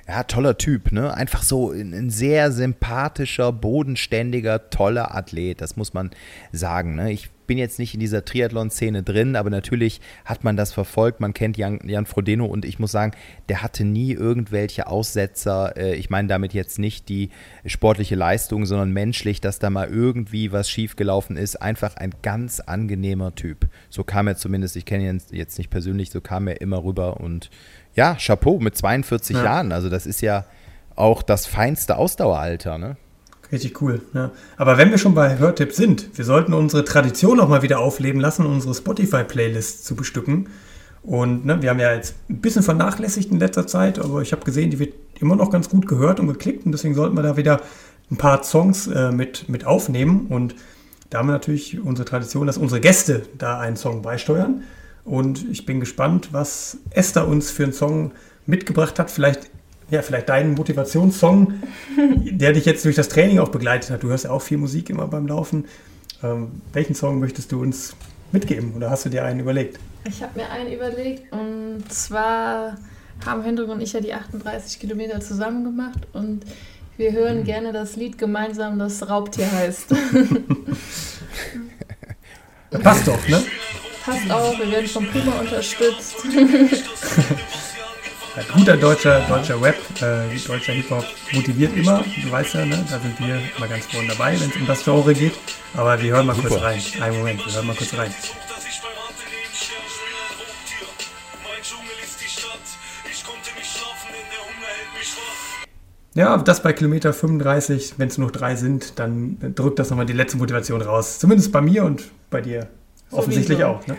Ja, toller Typ, ne? Einfach so ein sehr sympathischer, bodenständiger, toller Athlet, das muss man sagen. Ne? Ich bin jetzt nicht in dieser Triathlon-Szene drin, aber natürlich hat man das verfolgt. Man kennt Jan, Jan Frodeno und ich muss sagen, der hatte nie irgendwelche Aussetzer. Äh, ich meine damit jetzt nicht die sportliche Leistung, sondern menschlich, dass da mal irgendwie was schiefgelaufen ist. Einfach ein ganz angenehmer Typ. So kam er zumindest, ich kenne ihn jetzt nicht persönlich, so kam er immer rüber und ja, Chapeau mit 42 ja. Jahren. Also das ist ja auch das feinste Ausdaueralter, ne? Richtig cool. Ja. Aber wenn wir schon bei Hörtipp sind, wir sollten unsere Tradition auch mal wieder aufleben lassen, unsere Spotify-Playlist zu bestücken. Und ne, wir haben ja jetzt ein bisschen vernachlässigt in letzter Zeit, aber ich habe gesehen, die wird immer noch ganz gut gehört und geklickt und deswegen sollten wir da wieder ein paar Songs äh, mit, mit aufnehmen. Und da haben wir natürlich unsere Tradition, dass unsere Gäste da einen Song beisteuern. Und ich bin gespannt, was Esther uns für einen Song mitgebracht hat. Vielleicht ja, vielleicht deinen Motivationssong, der dich jetzt durch das Training auch begleitet hat. Du hörst ja auch viel Musik immer beim Laufen. Ähm, welchen Song möchtest du uns mitgeben oder hast du dir einen überlegt? Ich habe mir einen überlegt und zwar haben Hendrik und ich ja die 38 Kilometer zusammen gemacht und wir hören mhm. gerne das Lied gemeinsam, das Raubtier heißt. Passt doch, ne? Passt auch, wir werden vom Puma unterstützt. guter deutscher, deutscher Rap, äh, deutscher Hip-Hop motiviert immer, du weißt ja, ne? da sind wir immer ganz vorne dabei, wenn es um das Genre geht. Aber wir hören mal Super. kurz rein. Einen Moment, wir hören mal kurz rein. Ja, das bei Kilometer 35, wenn es nur drei sind, dann drückt das nochmal die letzte Motivation raus. Zumindest bei mir und bei dir offensichtlich auch. Ne?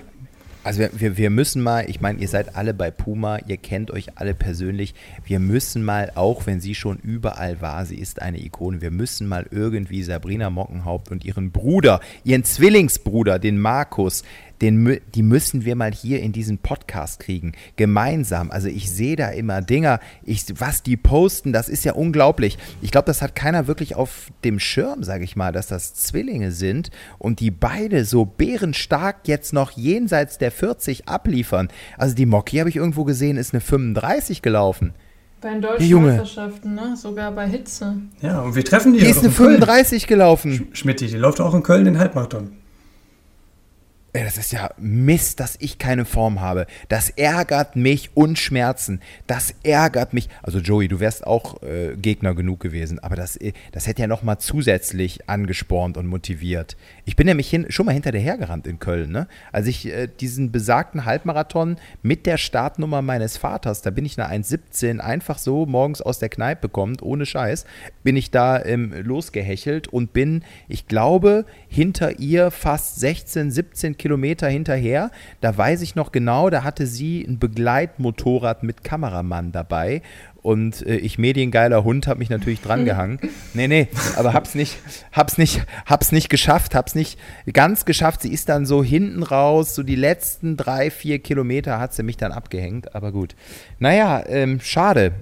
Also wir, wir, wir müssen mal, ich meine, ihr seid alle bei Puma, ihr kennt euch alle persönlich, wir müssen mal, auch wenn sie schon überall war, sie ist eine Ikone, wir müssen mal irgendwie Sabrina Mockenhaupt und ihren Bruder, ihren Zwillingsbruder, den Markus, den, die müssen wir mal hier in diesen Podcast kriegen. Gemeinsam. Also ich sehe da immer Dinger, ich, was die posten, das ist ja unglaublich. Ich glaube, das hat keiner wirklich auf dem Schirm, sage ich mal, dass das Zwillinge sind und die beide so bärenstark jetzt noch jenseits der 40 abliefern. Also die Moki habe ich irgendwo gesehen, ist eine 35 gelaufen. Bei den deutschen Junge. Meisterschaften, ne? Sogar bei Hitze. Ja, und wir treffen die. Die ist eine 35 gelaufen. Sch Schmidt, die läuft auch in Köln den Halbmarathon. Das ist ja Mist, dass ich keine Form habe. Das ärgert mich und Schmerzen. Das ärgert mich. Also Joey, du wärst auch äh, Gegner genug gewesen, aber das, äh, das hätte ja noch mal zusätzlich angespornt und motiviert. Ich bin nämlich hin, schon mal hinter der hergerannt in Köln. Ne? Als ich äh, diesen besagten Halbmarathon mit der Startnummer meines Vaters, da bin ich eine 1,17 einfach so morgens aus der Kneipe bekommen, ohne Scheiß, bin ich da ähm, losgehechelt und bin, ich glaube, hinter ihr fast 16, 17 Kilometer hinterher. Da weiß ich noch genau, da hatte sie ein Begleitmotorrad mit Kameramann dabei. Und äh, ich mediengeiler Hund habe mich natürlich drangehangen. nee, nee, aber hab's nicht, hab's nicht, hab's nicht geschafft, hab's nicht ganz geschafft. Sie ist dann so hinten raus, so die letzten drei, vier Kilometer hat sie mich dann abgehängt. Aber gut. Naja, ähm, schade.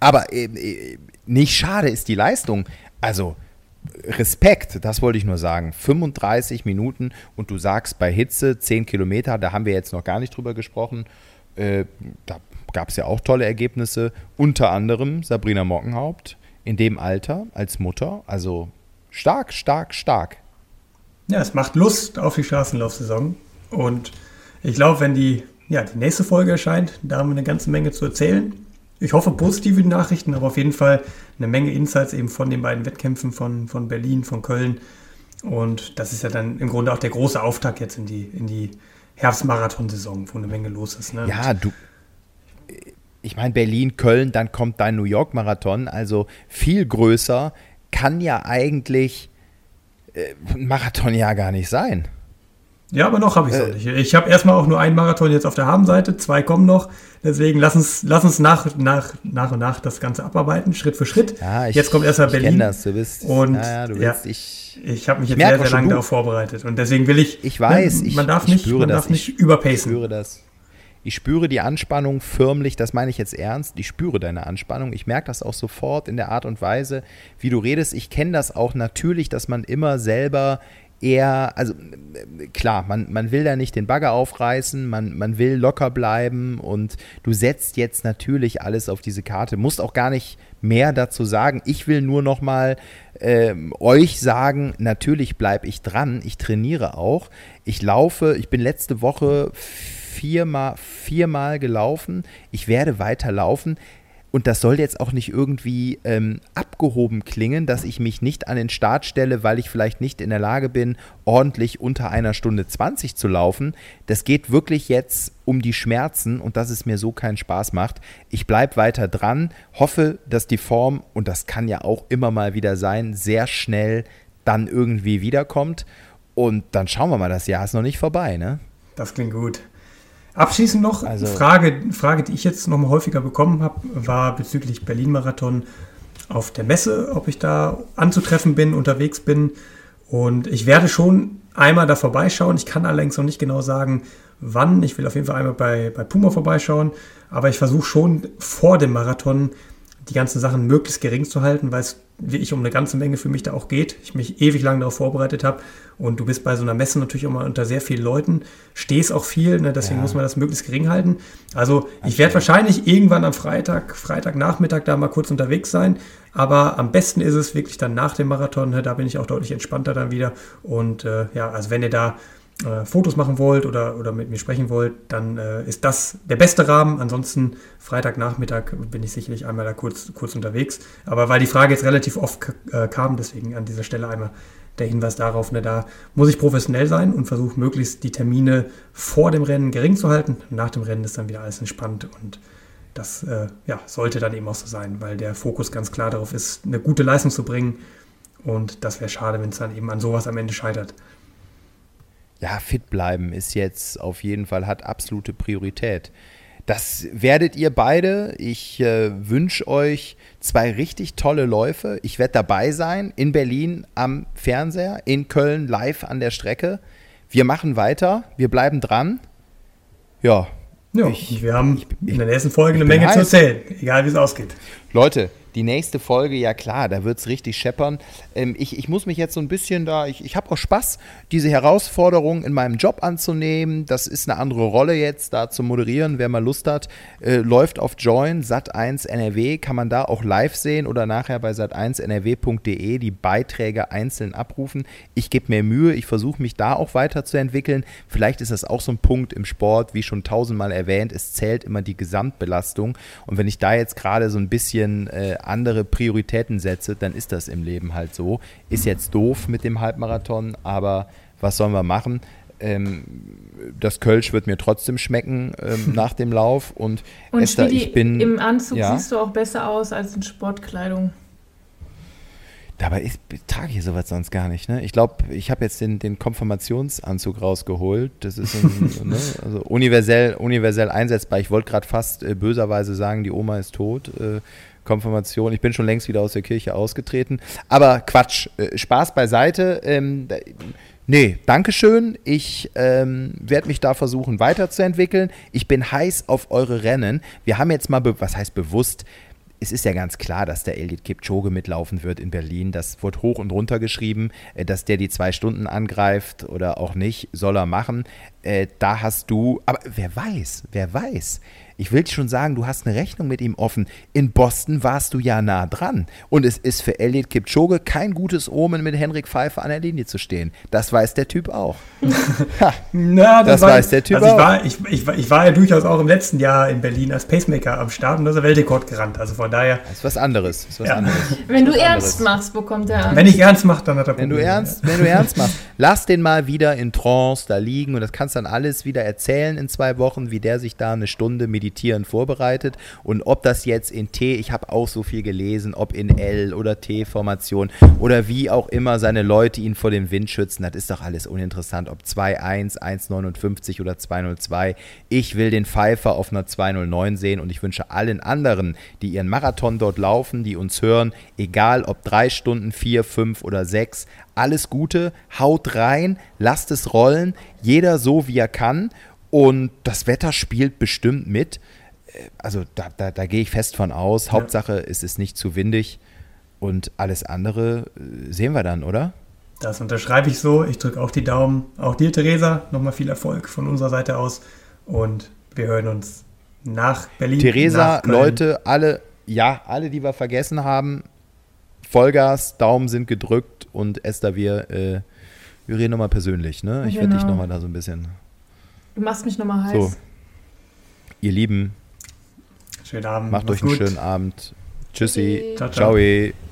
Aber äh, äh nicht schade ist die Leistung. Also, Respekt, das wollte ich nur sagen. 35 Minuten und du sagst bei Hitze 10 Kilometer, da haben wir jetzt noch gar nicht drüber gesprochen. Äh, da gab es ja auch tolle Ergebnisse, unter anderem Sabrina Mockenhaupt in dem Alter als Mutter. Also stark, stark, stark. Ja, es macht Lust auf die Straßenlaufsaison. Und ich glaube, wenn die, ja, die nächste Folge erscheint, da haben wir eine ganze Menge zu erzählen. Ich hoffe positive Nachrichten, aber auf jeden Fall eine Menge Insights eben von den beiden Wettkämpfen von, von Berlin, von Köln. Und das ist ja dann im Grunde auch der große Auftakt jetzt in die, in die Herbstmarathon-Saison, wo eine Menge los ist. Ne? Ja, du. Ich meine, Berlin, Köln, dann kommt dein New York-Marathon. Also viel größer kann ja eigentlich äh, ein Marathon ja gar nicht sein. Ja, aber noch habe ich es äh, nicht. Ich habe erstmal auch nur einen Marathon jetzt auf der Habenseite, zwei kommen noch. Deswegen lass uns, lass uns nach, nach, nach und nach das Ganze abarbeiten, Schritt für Schritt. Ja, ich, jetzt kommt erstmal Berlin. Ich das, du bist. Und ja, du willst, ja, ich, ich habe mich jetzt sehr, sehr lange darauf vorbereitet. Und deswegen will ich. Ich weiß, ne, man darf nicht, man darf nicht überpacen. Ich spüre das. Ich spüre die Anspannung förmlich, das meine ich jetzt ernst. Ich spüre deine Anspannung. Ich merke das auch sofort in der Art und Weise, wie du redest. Ich kenne das auch natürlich, dass man immer selber eher, also klar, man, man will da nicht den Bagger aufreißen, man, man will locker bleiben und du setzt jetzt natürlich alles auf diese Karte, musst auch gar nicht mehr dazu sagen. Ich will nur noch mal äh, euch sagen, natürlich bleibe ich dran, ich trainiere auch, ich laufe, ich bin letzte Woche viermal, viermal gelaufen, ich werde weiter laufen. Und das soll jetzt auch nicht irgendwie ähm, abgehoben klingen, dass ich mich nicht an den Start stelle, weil ich vielleicht nicht in der Lage bin, ordentlich unter einer Stunde 20 zu laufen. Das geht wirklich jetzt um die Schmerzen und dass es mir so keinen Spaß macht. Ich bleibe weiter dran, hoffe, dass die Form, und das kann ja auch immer mal wieder sein, sehr schnell dann irgendwie wiederkommt. Und dann schauen wir mal, das Jahr ist noch nicht vorbei, ne? Das klingt gut. Abschließend noch, also, Frage, Frage, die ich jetzt noch mal häufiger bekommen habe, war bezüglich Berlin-Marathon auf der Messe, ob ich da anzutreffen bin, unterwegs bin. Und ich werde schon einmal da vorbeischauen. Ich kann allerdings noch nicht genau sagen, wann. Ich will auf jeden Fall einmal bei, bei Puma vorbeischauen. Aber ich versuche schon vor dem Marathon die ganzen Sachen möglichst gering zu halten, weil es wirklich um eine ganze Menge für mich da auch geht. Ich mich ewig lang darauf vorbereitet habe und du bist bei so einer Messe natürlich auch mal unter sehr vielen Leuten, stehst auch viel, ne? deswegen ja. muss man das möglichst gering halten. Also ich werde wahrscheinlich irgendwann am Freitag, Freitagnachmittag da mal kurz unterwegs sein, aber am besten ist es wirklich dann nach dem Marathon, ne? da bin ich auch deutlich entspannter dann wieder und äh, ja, also wenn ihr da äh, Fotos machen wollt oder, oder mit mir sprechen wollt, dann äh, ist das der beste Rahmen. Ansonsten Freitagnachmittag bin ich sicherlich einmal da kurz, kurz unterwegs. Aber weil die Frage jetzt relativ oft äh, kam, deswegen an dieser Stelle einmal der Hinweis darauf, ne, da muss ich professionell sein und versuche möglichst die Termine vor dem Rennen gering zu halten. Nach dem Rennen ist dann wieder alles entspannt und das äh, ja, sollte dann eben auch so sein, weil der Fokus ganz klar darauf ist, eine gute Leistung zu bringen. Und das wäre schade, wenn es dann eben an sowas am Ende scheitert ja, fit bleiben ist jetzt auf jeden Fall, hat absolute Priorität. Das werdet ihr beide. Ich äh, wünsche euch zwei richtig tolle Läufe. Ich werde dabei sein in Berlin am Fernseher, in Köln live an der Strecke. Wir machen weiter, wir bleiben dran. Ja. Ja, ich, wir haben ich, in der nächsten Folge eine Menge heiß. zu erzählen, egal wie es ausgeht. Leute, die nächste Folge, ja klar, da wird es richtig scheppern. Ähm, ich, ich muss mich jetzt so ein bisschen da, ich, ich habe auch Spaß, diese Herausforderung in meinem Job anzunehmen. Das ist eine andere Rolle jetzt, da zu moderieren. Wer mal Lust hat, äh, läuft auf Join, Sat1 NRW, kann man da auch live sehen oder nachher bei sat1nrw.de die Beiträge einzeln abrufen. Ich gebe mir Mühe, ich versuche mich da auch weiterzuentwickeln. Vielleicht ist das auch so ein Punkt im Sport, wie schon tausendmal erwähnt, es zählt immer die Gesamtbelastung. Und wenn ich da jetzt gerade so ein bisschen äh, andere Prioritäten setze, dann ist das im Leben halt so. Ist jetzt doof mit dem Halbmarathon, aber was sollen wir machen? Ähm, das Kölsch wird mir trotzdem schmecken ähm, nach dem Lauf. Und, und Esther, ich bin. Im Anzug ja? siehst du auch besser aus als in Sportkleidung. Dabei ist, trage ich sowas sonst gar nicht. Ne? Ich glaube, ich habe jetzt den, den Konfirmationsanzug rausgeholt. Das ist ein, ne? also universell, universell einsetzbar. Ich wollte gerade fast äh, böserweise sagen, die Oma ist tot. Äh, Konfirmation. Ich bin schon längst wieder aus der Kirche ausgetreten. Aber Quatsch, äh, Spaß beiseite. Ähm, nee, Dankeschön. Ich ähm, werde mich da versuchen weiterzuentwickeln. Ich bin heiß auf eure Rennen. Wir haben jetzt mal, was heißt bewusst, es ist ja ganz klar, dass der Elliot Kipchoge mitlaufen wird in Berlin. Das wurde hoch und runter geschrieben, äh, dass der die zwei Stunden angreift oder auch nicht, soll er machen. Äh, da hast du, aber wer weiß, wer weiß. Ich will schon sagen, du hast eine Rechnung mit ihm offen. In Boston warst du ja nah dran. Und es ist für Elliot Kipchoge kein gutes Omen, mit Henrik Pfeiffer an der Linie zu stehen. Das weiß der Typ auch. Na, das, das war, weiß der Typ also ich auch. War, ich, ich, ich, war ja durchaus auch im letzten Jahr in Berlin als Pacemaker am Start und da ist er Weltrekord gerannt. Also von daher. Das ist was anderes. Ist was ja. anderes. Wenn du ernst machst, bekommt er Angst. Wenn ich ernst mache, dann hat er Probleme. Wenn du ernst, wenn du ernst machst, lass den mal wieder in Trance da liegen und das kannst dann alles wieder erzählen in zwei Wochen, wie der sich da eine Stunde meditieren vorbereitet. Und ob das jetzt in T, ich habe auch so viel gelesen, ob in L oder T-Formation oder wie auch immer seine Leute ihn vor dem Wind schützen, das ist doch alles uninteressant. Ob 2-1, 1,59 oder 2,02. Ich will den Pfeifer auf einer 2,09 sehen und ich wünsche allen anderen, die ihren Marathon dort laufen, die uns hören, egal ob drei Stunden, vier, fünf oder sechs, alles Gute, haut rein, lasst es rollen, jeder so wie er kann und das Wetter spielt bestimmt mit also da, da, da gehe ich fest von aus. Ja. Hauptsache, es ist nicht zu windig und alles andere äh, sehen wir dann, oder? Das unterschreibe ich so. Ich drücke auch die Daumen. Auch dir, Theresa, nochmal viel Erfolg von unserer Seite aus. Und wir hören uns nach Berlin. Theresa, Leute, alle, ja, alle, die wir vergessen haben, Vollgas, Daumen sind gedrückt und Esther, wir, äh, wir reden nochmal persönlich, ne? Ich genau. werde dich nochmal da so ein bisschen. Du machst mich nochmal heiß. So. Ihr Lieben, Schönen Abend. Macht euch einen gut. schönen Abend. Tschüssi. Ciao, ciao. ciao.